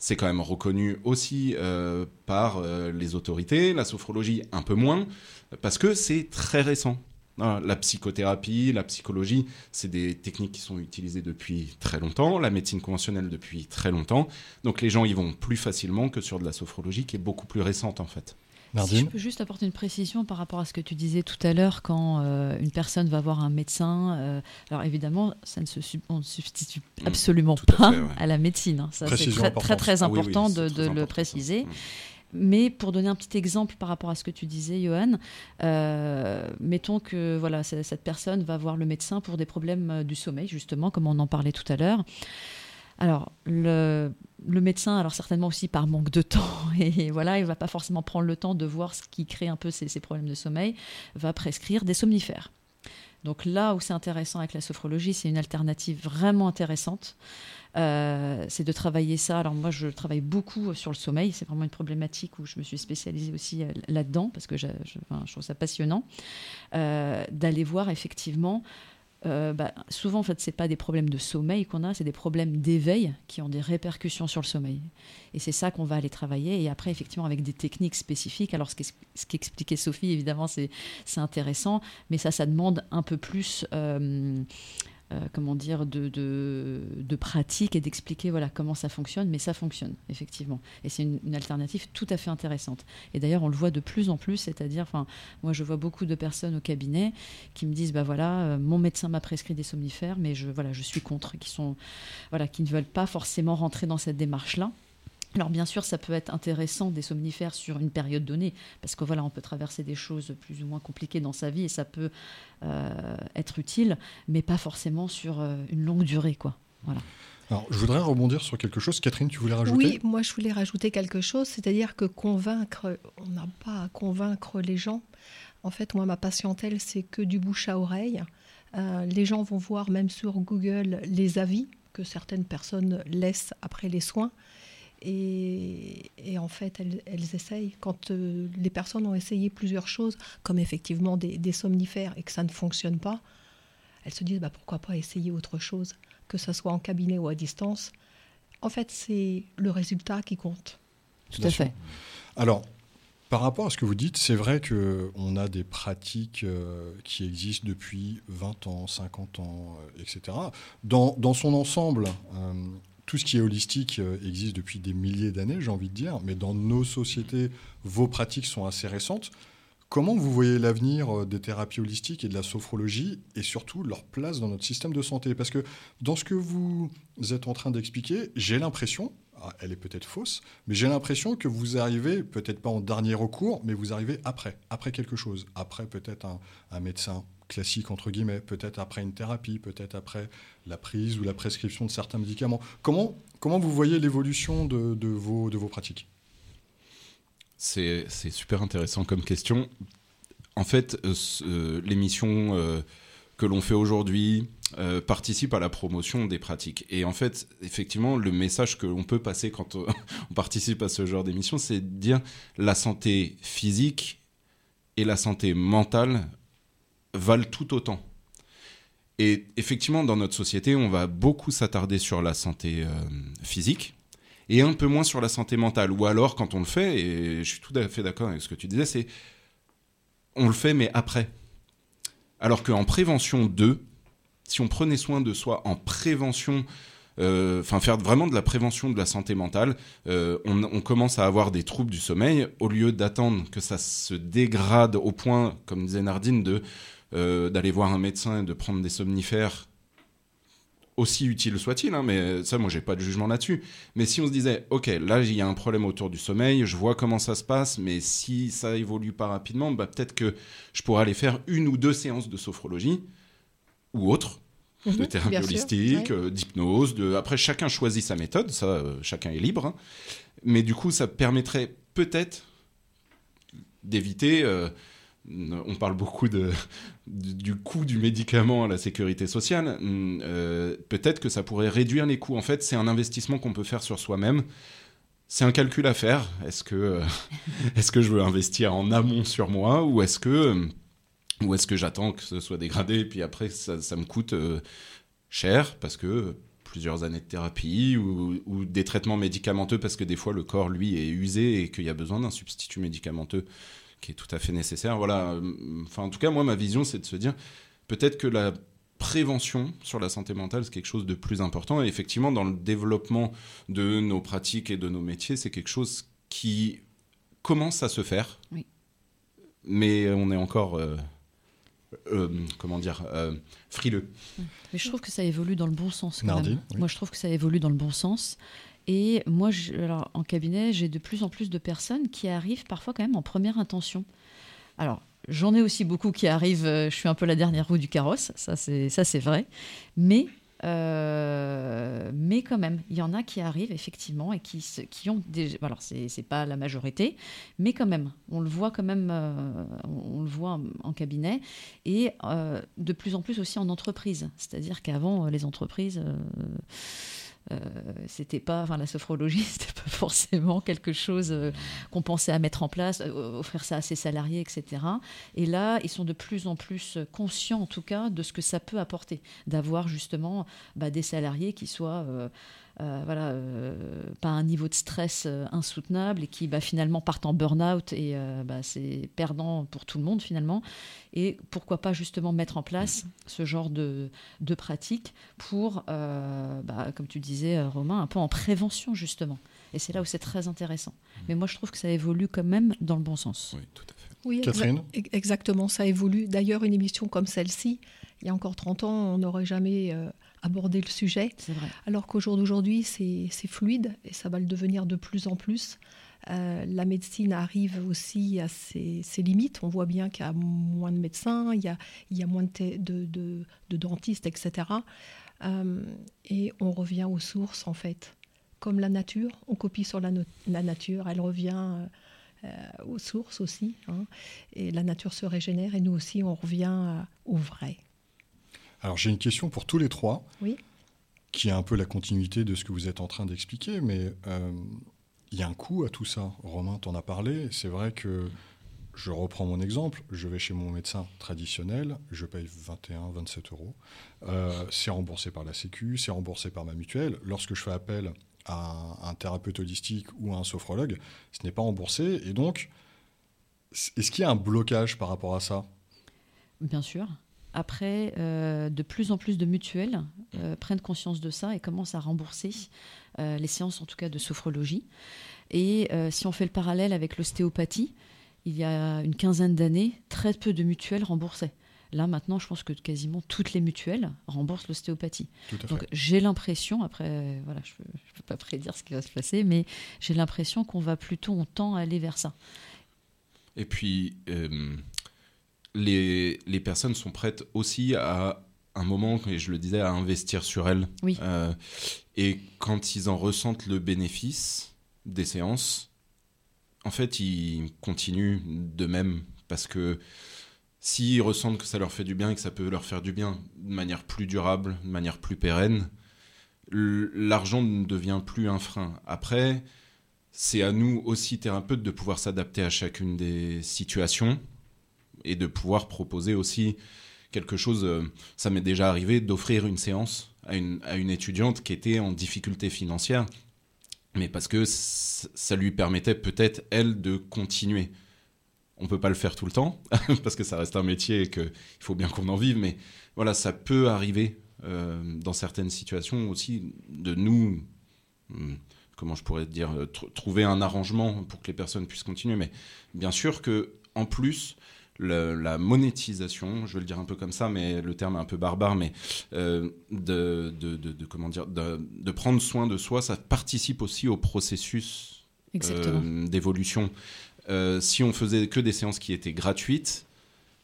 C'est quand même reconnu aussi euh, par euh, les autorités, la sophrologie un peu moins, parce que c'est très récent. Voilà, La psychothérapie, la psychologie, c'est des techniques qui sont utilisées depuis très longtemps, la médecine conventionnelle depuis très longtemps. Donc les gens y vont plus facilement que sur de la sophrologie qui est beaucoup plus récente en fait. Si je peux juste apporter une précision par rapport à ce que tu disais tout à l'heure, quand euh, une personne va voir un médecin, euh, alors évidemment, ça ne se, sub- on ne substitue Mm, absolument à pas fait, ouais. à la médecine. hein. Ça, c'est très, très, très Ah oui, oui, important de, très de le important, préciser. Mm. Mais pour donner un petit exemple par rapport à ce que tu disais, Johan, euh, mettons que voilà, cette personne va voir le médecin pour des problèmes du sommeil, justement, comme on en parlait tout à l'heure. Alors, le, médecin, alors certainement aussi par manque de temps, et voilà, il va pas forcément prendre le temps de voir ce qui crée un peu ces, problèmes de sommeil, va prescrire des somnifères. Donc là où c'est intéressant avec la sophrologie, c'est une alternative vraiment intéressante. Euh, c'est de travailler ça. Alors moi, je travaille beaucoup sur le sommeil. C'est vraiment une problématique où je me suis spécialisée aussi euh, là-dedans parce que je, trouve ça passionnant euh, d'aller voir effectivement. Euh, bah, souvent, en fait, c'est pas des problèmes de sommeil qu'on a, c'est des problèmes d'éveil qui ont des répercussions sur le sommeil. Et c'est ça qu'on va aller travailler. Et après, effectivement, avec des techniques spécifiques. Alors, ce qu'ex- ce qu'expliquait Sophie, évidemment, c'est c'est intéressant, mais ça, ça demande un peu plus. euh, euh, comment dire, de, de, pratique et d'expliquer voilà, comment ça fonctionne, mais ça fonctionne, effectivement. Et c'est une, alternative tout à fait intéressante. Et d'ailleurs, on le voit de plus en plus, c'est-à-dire, moi je vois beaucoup de personnes au cabinet qui me disent, bah voilà, euh, mon médecin m'a prescrit des somnifères, mais je, voilà, je suis contre, qui, sont, voilà, qui ne veulent pas forcément rentrer dans cette démarche-là. Alors bien sûr, ça peut être intéressant des somnifères sur une période donnée, parce que voilà, on peut traverser des choses plus ou moins compliquées dans sa vie et ça peut euh, être utile, mais pas forcément sur euh, une longue durée, quoi. Alors, je voudrais rebondir sur quelque chose. Catherine, tu voulais rajouter? Oui, moi je voulais rajouter quelque chose, c'est-à-dire que convaincre, on n'a pas à convaincre les gens. En fait, moi, ma patientèle, c'est que du bouche à oreille. Euh, les gens vont voir même sur Google les avis que certaines personnes laissent après les soins. Et, et en fait, elles, elles essayent. Quand euh, les personnes ont essayé plusieurs choses, comme effectivement des, des somnifères, et que ça ne fonctionne pas, elles se disent bah, pourquoi pas essayer autre chose, que ce soit en cabinet ou à distance. En fait, c'est le résultat qui compte. Tout Bien à sûr. fait. Alors, par rapport à ce que vous dites, c'est vrai qu'on a des pratiques euh, qui existent depuis 20 ans, 50 ans, euh, etc. Dans, dans son ensemble, euh, tout ce qui est holistique euh, existe depuis des milliers d'années, j'ai envie de dire, mais dans nos sociétés, vos pratiques sont assez récentes. Comment vous voyez l'avenir euh, des thérapies holistiques et de la sophrologie et surtout leur place dans notre système de santé? Parce que dans ce que vous êtes en train d'expliquer, j'ai l'impression, elle est peut-être fausse, mais j'ai l'impression que vous arrivez, peut-être pas en dernier recours, mais vous arrivez après, après quelque chose, après peut-être un, médecin classique, entre guillemets, peut-être après une thérapie, peut-être après la prise ou la prescription de certains médicaments. Comment, comment vous voyez l'évolution de, vos, de vos pratiques? C'est super intéressant comme question. En fait, euh, euh, l'émission euh, que l'on fait aujourd'hui euh, participe à la promotion des pratiques. Et en fait, effectivement, le message que l'on peut passer quand on, on participe à ce genre d'émission, c'est de dire la santé physique et la santé mentale valent tout autant. Et effectivement, dans notre société, on va beaucoup s'attarder sur la santé euh, physique et un peu moins sur la santé mentale. Ou alors, quand on le fait, et je suis tout à fait d'accord avec ce que tu disais, c'est on le fait, mais après. Alors qu'en prévention 2, si on prenait soin de soi en prévention, euh, enfin faire vraiment de la prévention de la santé mentale, euh, on, commence à avoir des troubles du sommeil, au lieu d'attendre que ça se dégrade au point, comme disait Nardine, euh, d'aller voir un médecin et de prendre des somnifères aussi utile soit-il, hein, mais ça, moi, j'ai pas de jugement là-dessus. Mais si on se disait, ok, là, il y a un problème autour du sommeil, je vois comment ça se passe, mais si ça évolue pas rapidement, bah, peut-être que je pourrais aller faire une ou deux séances de sophrologie ou autre, de Mhm, thérapie holistique, ouais. euh, d'hypnose. De... Après, chacun choisit sa méthode, ça, euh, chacun est libre. hein. Mais du coup, ça permettrait peut-être d'éviter. euh, on parle beaucoup du coût du médicament à la sécurité sociale. Hum, euh, peut-être que ça pourrait réduire les coûts. En fait, c'est un investissement qu'on peut faire sur soi-même. C'est un calcul à faire. Est-ce que, euh, que je veux investir en amont sur moi ou est-ce que, euh, est-ce que j'attends que ce soit dégradé et puis après ça, me coûte cher parce que plusieurs années de thérapie ou des traitements médicamenteux parce que des fois le corps lui est usé et qu'il y a besoin d'un substitut médicamenteux qui est tout à fait nécessaire. Voilà. euh, Enfin, en tout cas, moi, ma vision, c'est de se dire peut-être que la prévention sur la santé mentale, c'est quelque chose de plus important. Et effectivement, dans le développement de nos pratiques et de nos métiers, c'est quelque chose qui commence à se faire. Oui. Mais on est encore, euh, euh, comment dire, euh, frileux. Mais je trouve que ça évolue dans le bon sens. Quand Nardine, même. oui. Moi, je trouve que ça évolue dans le bon sens. Et moi, alors, en cabinet, j'ai de plus en plus de personnes qui arrivent parfois quand même en première intention. Alors, j'en ai aussi beaucoup qui arrivent, euh, je suis un peu la dernière roue du carrosse, ça c'est, vrai. Mais, euh, mais quand même, il y en a qui arrivent effectivement et qui, qui ont des... Alors, c'est, pas la majorité, mais quand même, on le voit quand même, euh, on, le voit en, cabinet et de plus en plus aussi en entreprise. C'est-à-dire qu'avant, les entreprises... euh, c'était pas, enfin la sophrologie, c'était pas forcément quelque chose euh, qu'on pensait à mettre en place, euh, offrir ça à ses salariés, etc. Et là, ils sont de plus en plus conscients, en tout cas, de ce que ça peut apporter, d'avoir justement bah, des salariés qui soient euh, voilà, euh, un niveau de stress euh, insoutenable et qui bah, finalement partent en burn-out et euh, bah, c'est perdant pour tout le monde finalement. Et pourquoi pas justement mettre en place ce genre de, de pratique pour, euh, bah, comme tu disais Romain, un peu en prévention justement. Et c'est là où c'est très intéressant. Mais moi je trouve que ça évolue quand même dans le bon sens. Oui, tout à fait. Oui, Catherine ex- exactement, ça évolue. D'ailleurs, une émission comme celle-ci, il y a encore 30 ans, on n'aurait jamais abordé le sujet. Vrai. Alors qu'au jour d'aujourd'hui, c'est fluide et ça va le devenir de plus en plus. Euh, la médecine arrive aussi à ses, ses limites. On voit bien qu'il y a moins de médecins, il y a, il y a moins de, te- de, de- de dentistes, etc. Euh, et on revient aux sources, en fait. Comme la nature, on copie sur la, no- la nature, elle revient euh, aux sources aussi. hein. et la nature se régénère et nous aussi, on revient au vrai. Alors j'ai une question pour tous les trois, Oui. qui est un peu la continuité de ce que vous êtes en train d'expliquer, mais euh, il y a un coût à tout ça. Romain t'en a parlé, c'est vrai que je reprends mon exemple, je vais chez mon médecin traditionnel, je paye 21, 27 euros, Euh, c'est remboursé par la Sécu, c'est remboursé par ma mutuelle. Lorsque je fais appel à un, un thérapeute holistique ou à un sophrologue, ce n'est pas remboursé, et donc est-ce qu'il y a un blocage par rapport à ça? Bien sûr. Après, euh, de plus en plus de mutuelles euh, prennent conscience de ça et commencent à rembourser euh, les séances, en tout cas de sophrologie. Et si on fait le parallèle avec l'ostéopathie, il y a une quinzaine d'années, très peu de mutuelles remboursaient. Là, maintenant, je pense que quasiment toutes les mutuelles remboursent l'ostéopathie. Donc j'ai l'impression, après, voilà, je ne peux pas prédire ce qui va se passer, mais j'ai l'impression qu'on va plutôt, on tend à aller vers ça. Et puis, euh, les, les personnes sont prêtes aussi à un moment, et je le disais, à investir sur elles. Oui. Euh, et quand ils en ressentent le bénéfice des séances, en fait, ils continuent de même. Parce que s'ils ressentent que ça leur fait du bien et que ça peut leur faire du bien de manière plus durable, de manière plus pérenne, l'argent ne devient plus un frein. Après, c'est à nous aussi, thérapeutes, de pouvoir s'adapter à chacune des situations et de pouvoir proposer aussi quelque chose. euh, Ça m'est déjà arrivé d'offrir une séance à une, étudiante qui était en difficulté financière, mais parce que ça lui permettait peut-être, elle, de continuer. On peut pas le faire tout le temps, parce que ça reste un métier et qu'il faut bien qu'on en vive, mais voilà, ça peut arriver euh, dans certaines situations aussi de nous, hum, comment je pourrais dire, tr- trouver un arrangement pour que les personnes puissent continuer. Mais bien sûr que en plus, le- la monétisation, je vais le dire un peu comme ça, mais le terme est un peu barbare, mais euh, de, de, de- de- comment dire, de, prendre soin de soi, ça participe aussi au processus euh, d'évolution. Euh, si on faisait que des séances qui étaient gratuites,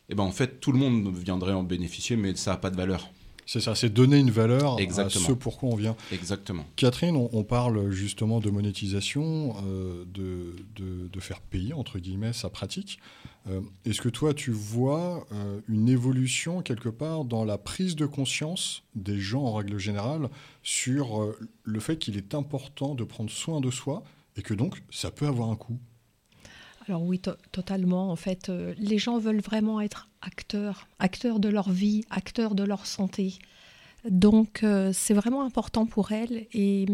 eh ben en fait tout le monde viendrait en bénéficier, mais ça n'a pas de valeur. C'est ça, c'est donner une valeur Exactement. à ce pourquoi on vient. Exactement. Catherine, on, on parle justement de monétisation, euh, de, de- de faire payer, entre guillemets, sa pratique. Euh, Est-ce que toi, tu vois euh, une évolution quelque part dans la prise de conscience des gens en règle générale sur euh, le fait qu'il est important de prendre soin de soi et que donc ça peut avoir un coût? Alors oui, to- totalement. En fait, euh, les gens veulent vraiment être acteurs, acteurs de leur vie, acteurs de leur santé. Donc, euh, c'est vraiment important pour elles. Et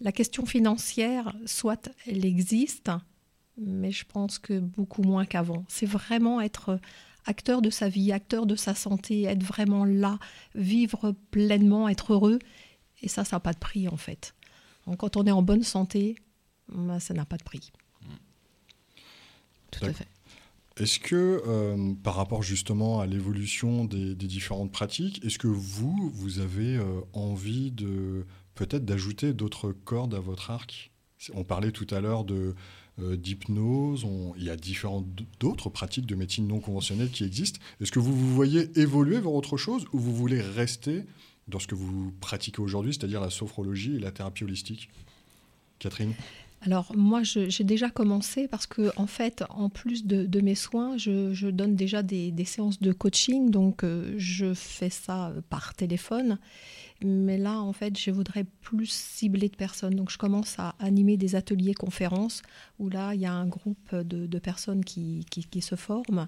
la question financière, soit elle existe, mais je pense que beaucoup moins qu'avant. C'est vraiment être acteur de sa vie, acteur de sa santé, être vraiment là, vivre pleinement, être heureux. Et ça, ça n'a pas de prix en fait. Donc, quand on est en bonne santé, ben, ça n'a pas de prix. Tout à fait. Est-ce que, euh, par rapport justement à l'évolution des, différentes pratiques, est-ce que vous, vous avez euh, envie de peut-être d'ajouter d'autres cordes à votre arc? On parlait tout à l'heure de euh, d'hypnose, il y a différentes d'autres pratiques de médecine non conventionnelle qui existent. Est-ce que vous vous voyez évoluer vers autre chose ou vous voulez rester dans ce que vous pratiquez aujourd'hui, c'est-à-dire la sophrologie et la thérapie holistique? Catherine? Alors moi, j'ai déjà commencé parce que en fait, en plus de, mes soins, je, donne déjà des, séances de coaching, donc euh, je fais ça euh, par téléphone. Mais là, en fait, je voudrais plus cibler de personnes. Donc je commence à animer des ateliers conférences où là, il y a un groupe de, personnes qui se forment.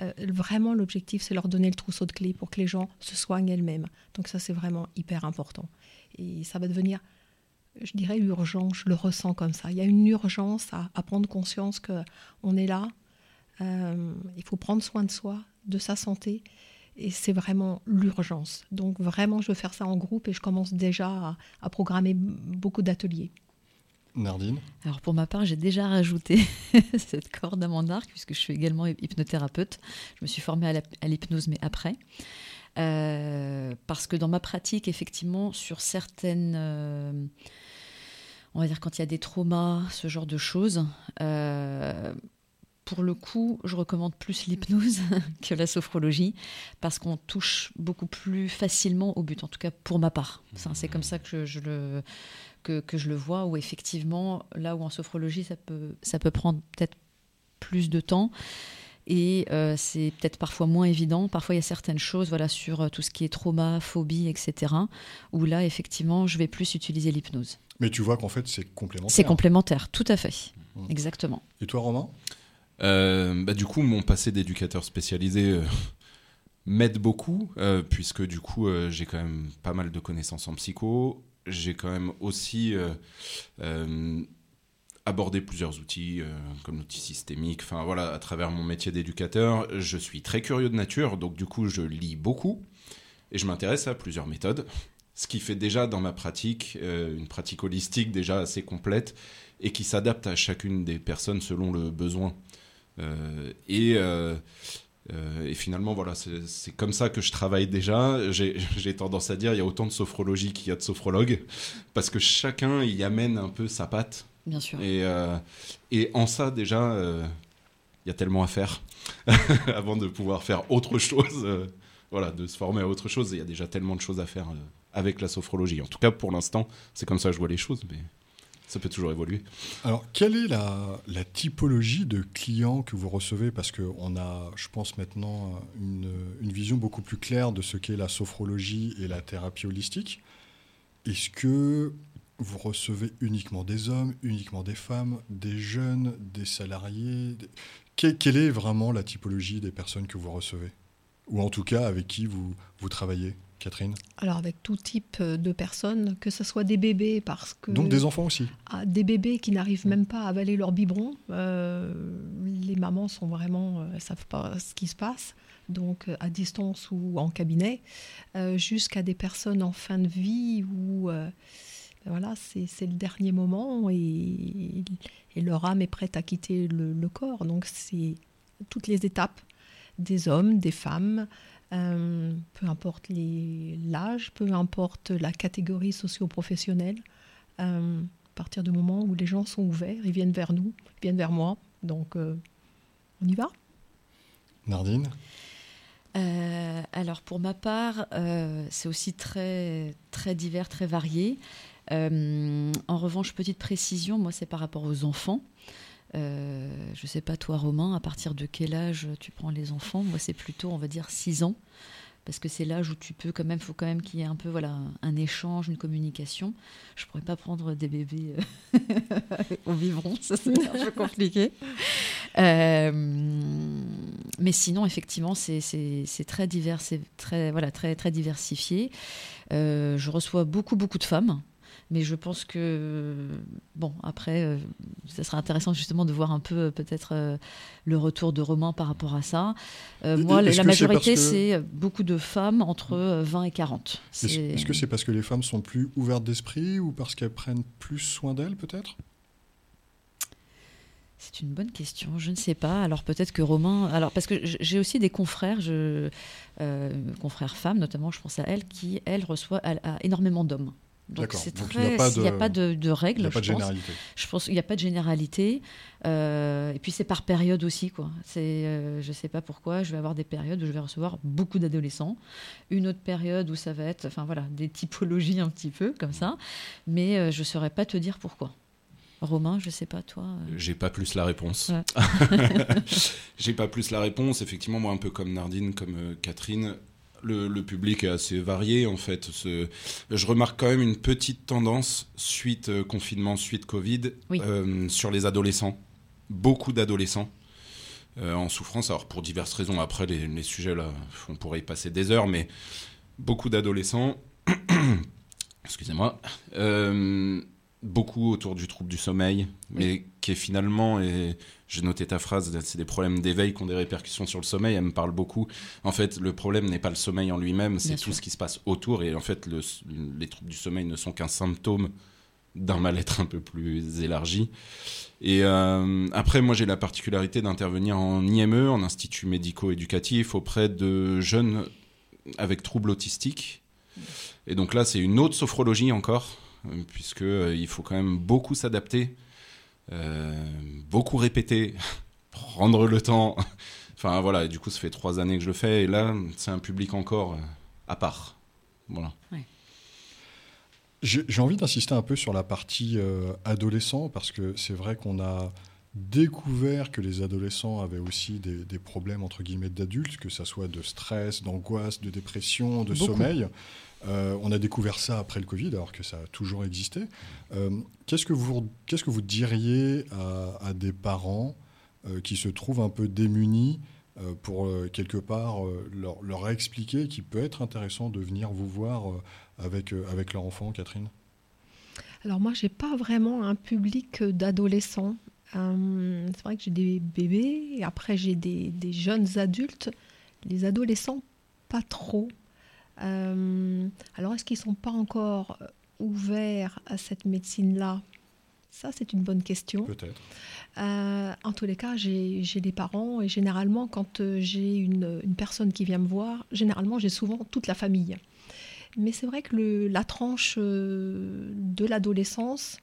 Euh, vraiment, l'objectif, c'est leur donner le trousseau de clés pour que les gens se soignent elles-mêmes. Donc ça, c'est vraiment hyper important. Et ça va devenir je dirais urgent, je le ressens comme ça. Il y a une urgence à, à prendre conscience qu'on est là, euh, il faut prendre soin de soi, de sa santé, et c'est vraiment l'urgence. Donc vraiment, je veux faire ça en groupe et je commence déjà à, à programmer beaucoup d'ateliers. Nardine? Alors pour ma part, j'ai déjà rajouté cette corde à mon arc, puisque je suis également hypnothérapeute. Je me suis formée à l'hypnose, mais après. Euh, parce que dans ma pratique, effectivement, sur certaines... euh, on va dire quand il y a des traumas, ce genre de choses, euh, pour le coup, je recommande plus l'hypnose que la sophrologie, parce qu'on touche beaucoup plus facilement au but, en tout cas pour ma part. C'est comme ça que je, le que je le vois, où effectivement, là où en sophrologie, ça peut, ça peut prendre peut-être plus de temps. Et euh, c'est peut-être parfois moins évident. Parfois, il y a certaines choses voilà, sur euh, tout ce qui est trauma, phobie, etc., où là, effectivement, je vais plus utiliser l'hypnose. Mais tu vois qu'en fait, c'est complémentaire. C'est complémentaire, tout à fait. Mm. Exactement. Et toi, Romain? Euh, bah, du coup, mon passé d'éducateur spécialisé euh, m'aide beaucoup, euh, puisque du coup, euh, j'ai quand même pas mal de connaissances en psycho. J'ai quand même aussi euh, euh, abordé plusieurs outils, euh, comme l'outil systémique. Enfin voilà, à travers mon métier d'éducateur, je suis très curieux de nature, donc du coup, je lis beaucoup et je m'intéresse à plusieurs méthodes. Ce qui fait déjà dans ma pratique euh, une pratique holistique déjà assez complète et qui s'adapte à chacune des personnes selon le besoin. Euh, et finalement, voilà, c'est comme ça que je travaille déjà. J'ai j'ai tendance à dire, il y a autant de sophrologie qu'il y a de sophrologues, parce que chacun y amène un peu sa patte. Bien sûr. Et, euh, et en ça, déjà, euh, il y a tellement à faire avant de pouvoir faire autre chose. euh, voilà, de se former à autre chose. Il y a déjà tellement de choses à faire euh, avec la sophrologie. En tout cas, pour l'instant, c'est comme ça que je vois les choses, mais ça peut toujours évoluer. Alors, quelle est la, la typologie de clients que vous recevez? Parce qu'on a, je pense maintenant, une, une vision beaucoup plus claire de ce qu'est la sophrologie et la thérapie holistique. Est-ce que vous recevez uniquement des hommes, uniquement des femmes, des jeunes, des salariés des- Que- Quelle est vraiment la typologie des personnes que vous recevez? Ou en tout cas, avec qui vous, vous travaillez, Catherine? Alors avec tout type euh, de personnes, que ce soit des bébés parce que Donc des enfants aussi? Ah, des bébés qui n'arrivent même pas à avaler leur biberon. Euh, les mamans sont vraiment, euh, elles savent pas ce qui se passe, donc euh, à distance ou en cabinet, euh, jusqu'à des personnes en fin de vie euh, voilà, c'est c'est le dernier moment et, et leur âme est prête à quitter le, le corps. Donc c'est toutes les étapes des hommes, des femmes. euh, peu importe l'âge, peu importe la catégorie socio-professionnelle, euh, à partir du moment où les gens sont ouverts, ils viennent vers nous, ils viennent vers moi. Donc, euh, on y va Nardine? Euh, alors pour ma part, euh, c'est aussi très, très divers, très varié. Euh, en revanche, petite précision, moi c'est par rapport aux enfants. Euh, je sais pas toi Romain, à partir de quel âge tu prends les enfants? Moi c'est plutôt on va dire 6 ans. Parce que c'est l'âge où tu peux quand même, faut quand même qu'il y ait un peu voilà un échange, une communication. Je pourrais pas prendre des bébés euh, au biberon, ça c'est un peu compliqué. Euh, mais sinon, effectivement, c'est- très divers, c'est très, voilà, très, diversifié. Je reçois beaucoup, beaucoup de femmes. Mais je pense que, bon, après, euh, ça serait intéressant justement de voir un peu euh, peut-être euh, le retour de Romain par rapport à ça. Euh, moi, la c'est majorité, que- c'est beaucoup de femmes entre euh, 20 et 40. Est-ce que c'est parce que les femmes sont plus ouvertes d'esprit ou parce qu'elles prennent plus soin d'elles, peut-être? C'est une bonne question, je ne sais pas. Alors peut-être que Romain, alors parce que j'ai aussi des confrères, je, euh, confrères femmes notamment, je pense à elle, qui elle reçoit elle a énormément d'hommes. Donc D'accord. c'est très, il n'y a pas il n'y a de- pas de, de Il règles, n'y a pas de je pense. généralité. Je pense qu'il n'y a pas de généralité. Euh, et puis c'est par période aussi, quoi. C'est, euh, je sais pas pourquoi, je vais avoir des périodes où je vais recevoir beaucoup d'adolescents, une autre période où ça va être, enfin voilà, des typologies un petit peu comme ça. Mais euh, je saurais pas te dire pourquoi. Romain, je sais pas toi. euh. J'ai pas plus la réponse. Ouais. J'ai pas plus la réponse. Effectivement, moi, un peu comme Nardine, comme euh, Catherine, le, le public est assez varié en fait. Ce- Je remarque quand même une petite tendance suite euh, confinement, suite Covid, Oui. euh, sur les adolescents. Beaucoup d'adolescents euh, en souffrance. Alors pour diverses raisons. Après, les, les sujets là, on pourrait y passer des heures, mais beaucoup d'adolescents. Excusez-moi. Beaucoup autour du trouble du sommeil, mais qui est finalement, et j'ai noté ta phrase, c'est des problèmes d'éveil qui ont des répercussions sur le sommeil, elle me parle beaucoup. En fait, le problème n'est pas le sommeil en lui-même, c'est tout sûr. ce qui se passe autour, et en fait, le- les troubles du sommeil ne sont qu'un symptôme d'un mal-être un peu plus élargi. Et euh, après, moi, j'ai la particularité d'intervenir en IME, en institut médico-éducatif, auprès de jeunes avec troubles autistiques. Et donc là, c'est une autre sophrologie encore, puisque euh, il faut quand même beaucoup s'adapter, euh, beaucoup répéter, prendre le temps. enfin voilà, et du coup, ça fait trois années que je le fais, et là, c'est un public encore euh, à part. Voilà. J'ai j'ai envie d'insister un peu sur la partie euh, adolescent, parce que c'est vrai qu'on a découvert que les adolescents avaient aussi des, des problèmes, entre guillemets, d'adultes, que ça soit de stress, d'angoisse, de dépression, de Beaucoup. sommeil. Euh, on a découvert ça après le Covid, alors que ça a toujours existé. Euh, Qu'est-ce que vous, qu'est-ce que vous diriez à, des parents euh, qui se trouvent un peu démunis pour quelque part leur, expliquer qu'il peut être intéressant de venir vous voir avec, avec leur enfant, Catherine? Alors moi, j'ai pas vraiment un public d'adolescents. C'est vrai que j'ai des bébés, après j'ai des jeunes adultes. Les adolescents, pas trop. Euh, alors est-ce qu'ils sont pas encore ouverts à cette médecine-là? Ça, c'est une bonne question. Peut-être. Euh, en tous les cas, j'ai des parents et généralement, quand euh, j'ai une, une personne qui vient me voir, généralement, j'ai souvent toute la famille. Mais c'est vrai que le- la tranche euh, de l'adolescence, euh,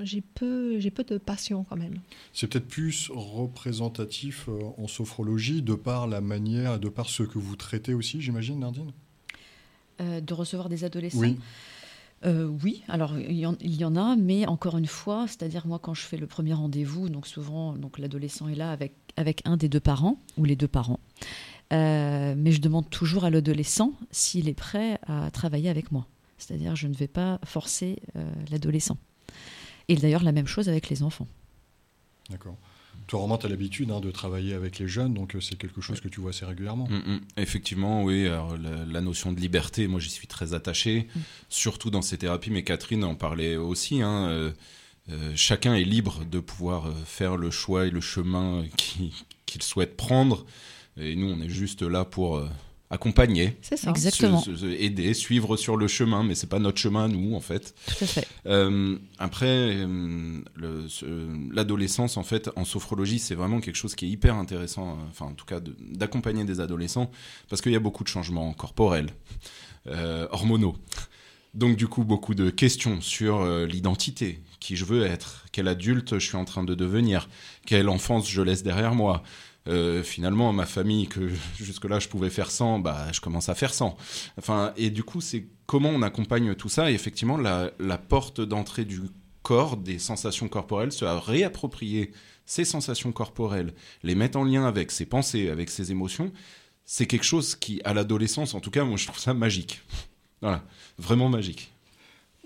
j'ai peu, j'ai peu de passion quand même. C'est peut-être plus représentatif euh, en sophrologie de par la manière de par ce que vous traitez aussi, j'imagine, Nardine? Euh, de recevoir des adolescents? Oui. Euh, oui, alors il y, en, il y en a, mais encore une fois, c'est-à-dire moi quand je fais le premier rendez-vous, donc souvent donc l'adolescent est là avec, avec un des deux parents ou les deux parents, Euh, mais je demande toujours à l'adolescent s'il est prêt à travailler avec moi. C'est-à-dire je ne vais pas forcer euh, l'adolescent. Et d'ailleurs la même chose avec les enfants. D'accord. Toi, Romain, tu as l'habitude hein, de travailler avec les jeunes, donc euh, c'est quelque chose que tu vois assez régulièrement. Mm, mm. Effectivement, oui. alors, la, la notion de liberté, moi, j'y suis très attaché, surtout dans ces thérapies. Mais Catherine en parlait aussi. hein, euh, euh, chacun est libre de pouvoir faire le choix et le chemin qui- qu'il souhaite prendre. Et nous, on est juste là pour euh, accompagner, C'est ça. Exactement. se- se- aider, suivre sur le chemin. Mais c'est pas notre chemin, nous, en fait. Tout à fait. Euh, après, euh, le- ce- l'adolescence, en fait, en sophrologie, c'est vraiment quelque chose qui est hyper intéressant, euh, enfin, en tout cas, de- d'accompagner des adolescents, parce qu'il y a beaucoup de changements corporels, euh, hormonaux. Donc, du coup, beaucoup de questions sur euh, l'identité, qui je veux être, quel adulte je suis en train de devenir, quelle enfance je laisse derrière moi. Euh, finalement, ma famille, que jusque-là je pouvais faire sans, bah, je commence à faire sans. Enfin, et du coup, c'est comment on accompagne tout ça? Et effectivement, la, la porte d'entrée du corps, des sensations corporelles, se réapproprier ces sensations corporelles, les mettre en lien avec ses pensées, avec ses émotions, c'est quelque chose qui, à l'adolescence, en tout cas, moi, je trouve ça magique. Voilà, vraiment magique.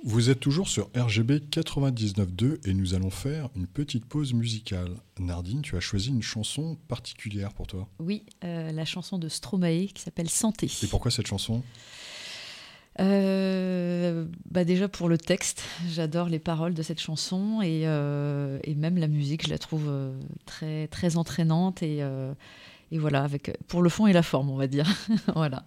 Vous êtes toujours sur RGB 99.2 et nous allons faire une petite pause musicale. Nardine, tu as choisi une chanson particulière pour toi. Oui, euh, la chanson de Stromae qui s'appelle Santé. Et pourquoi cette chanson? Euh, bah déjà pour le texte, j'adore les paroles de cette chanson et, euh, et même la musique, je la trouve très très entraînante et, et voilà avec pour le fond et la forme, on va dire. voilà.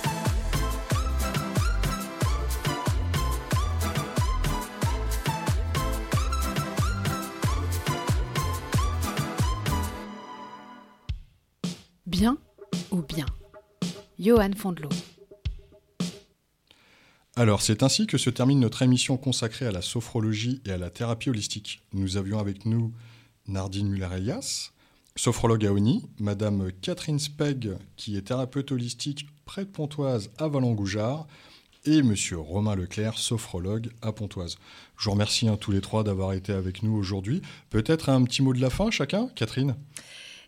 Johan Fondelot. Alors, c'est ainsi que se termine notre émission consacrée à la sophrologie et à la thérapie holistique. Nous avions avec nous Nardine Muller-Elias, sophrologue à Oni, Madame Catherine Speg, qui est thérapeute holistique près de Pontoise à Vallangoujard, et Monsieur Romain Leclerc, sophrologue à Pontoise. Je vous remercie hein, tous les trois d'avoir été avec nous aujourd'hui. Peut-être un petit mot de la fin, chacun? Catherine?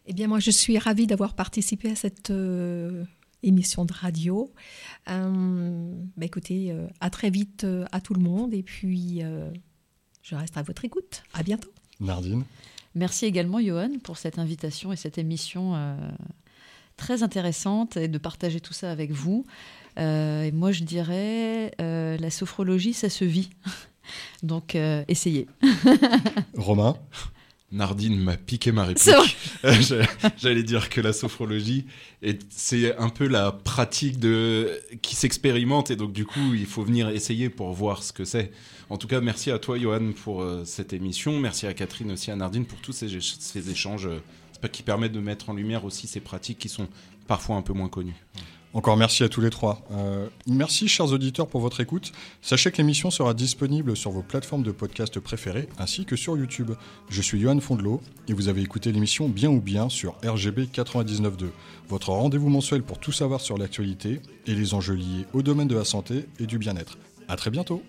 Eh bien, moi, je suis ravie d'avoir participé à cette euh, émission de radio. Euh, bah, écoutez, euh, à très vite euh, à tout le monde. Et puis, euh, je reste à votre écoute. À bientôt. Nardine Merci également, Johan, pour cette invitation et cette émission euh, très intéressante et de partager tout ça avec vous. Euh, et moi, je dirais, euh, la sophrologie, ça se vit. Donc, euh, essayez. Romain Nardine m'a piqué ma réplique. Euh, j'allais- dire que la sophrologie, est- c'est un peu la pratique de qui s'expérimente et donc du coup, il faut venir essayer pour voir ce que c'est. En tout cas, merci à toi, Johan, pour euh, cette émission. Merci à Catherine aussi, à Nardine pour tous ces, éch- ces échanges euh, qui permettent de mettre en lumière aussi ces pratiques qui sont parfois un peu moins connues. Encore merci à tous les trois. Euh, merci, chers auditeurs, pour votre écoute. Sachez que l'émission sera disponible sur vos plateformes de podcast préférées ainsi que sur YouTube. Je suis Johan Fondelot et vous avez écouté l'émission Bien ou Bien sur RGB 99.2, votre rendez-vous mensuel pour tout savoir sur l'actualité et les enjeux liés au domaine de la santé et du bien-être. À très bientôt.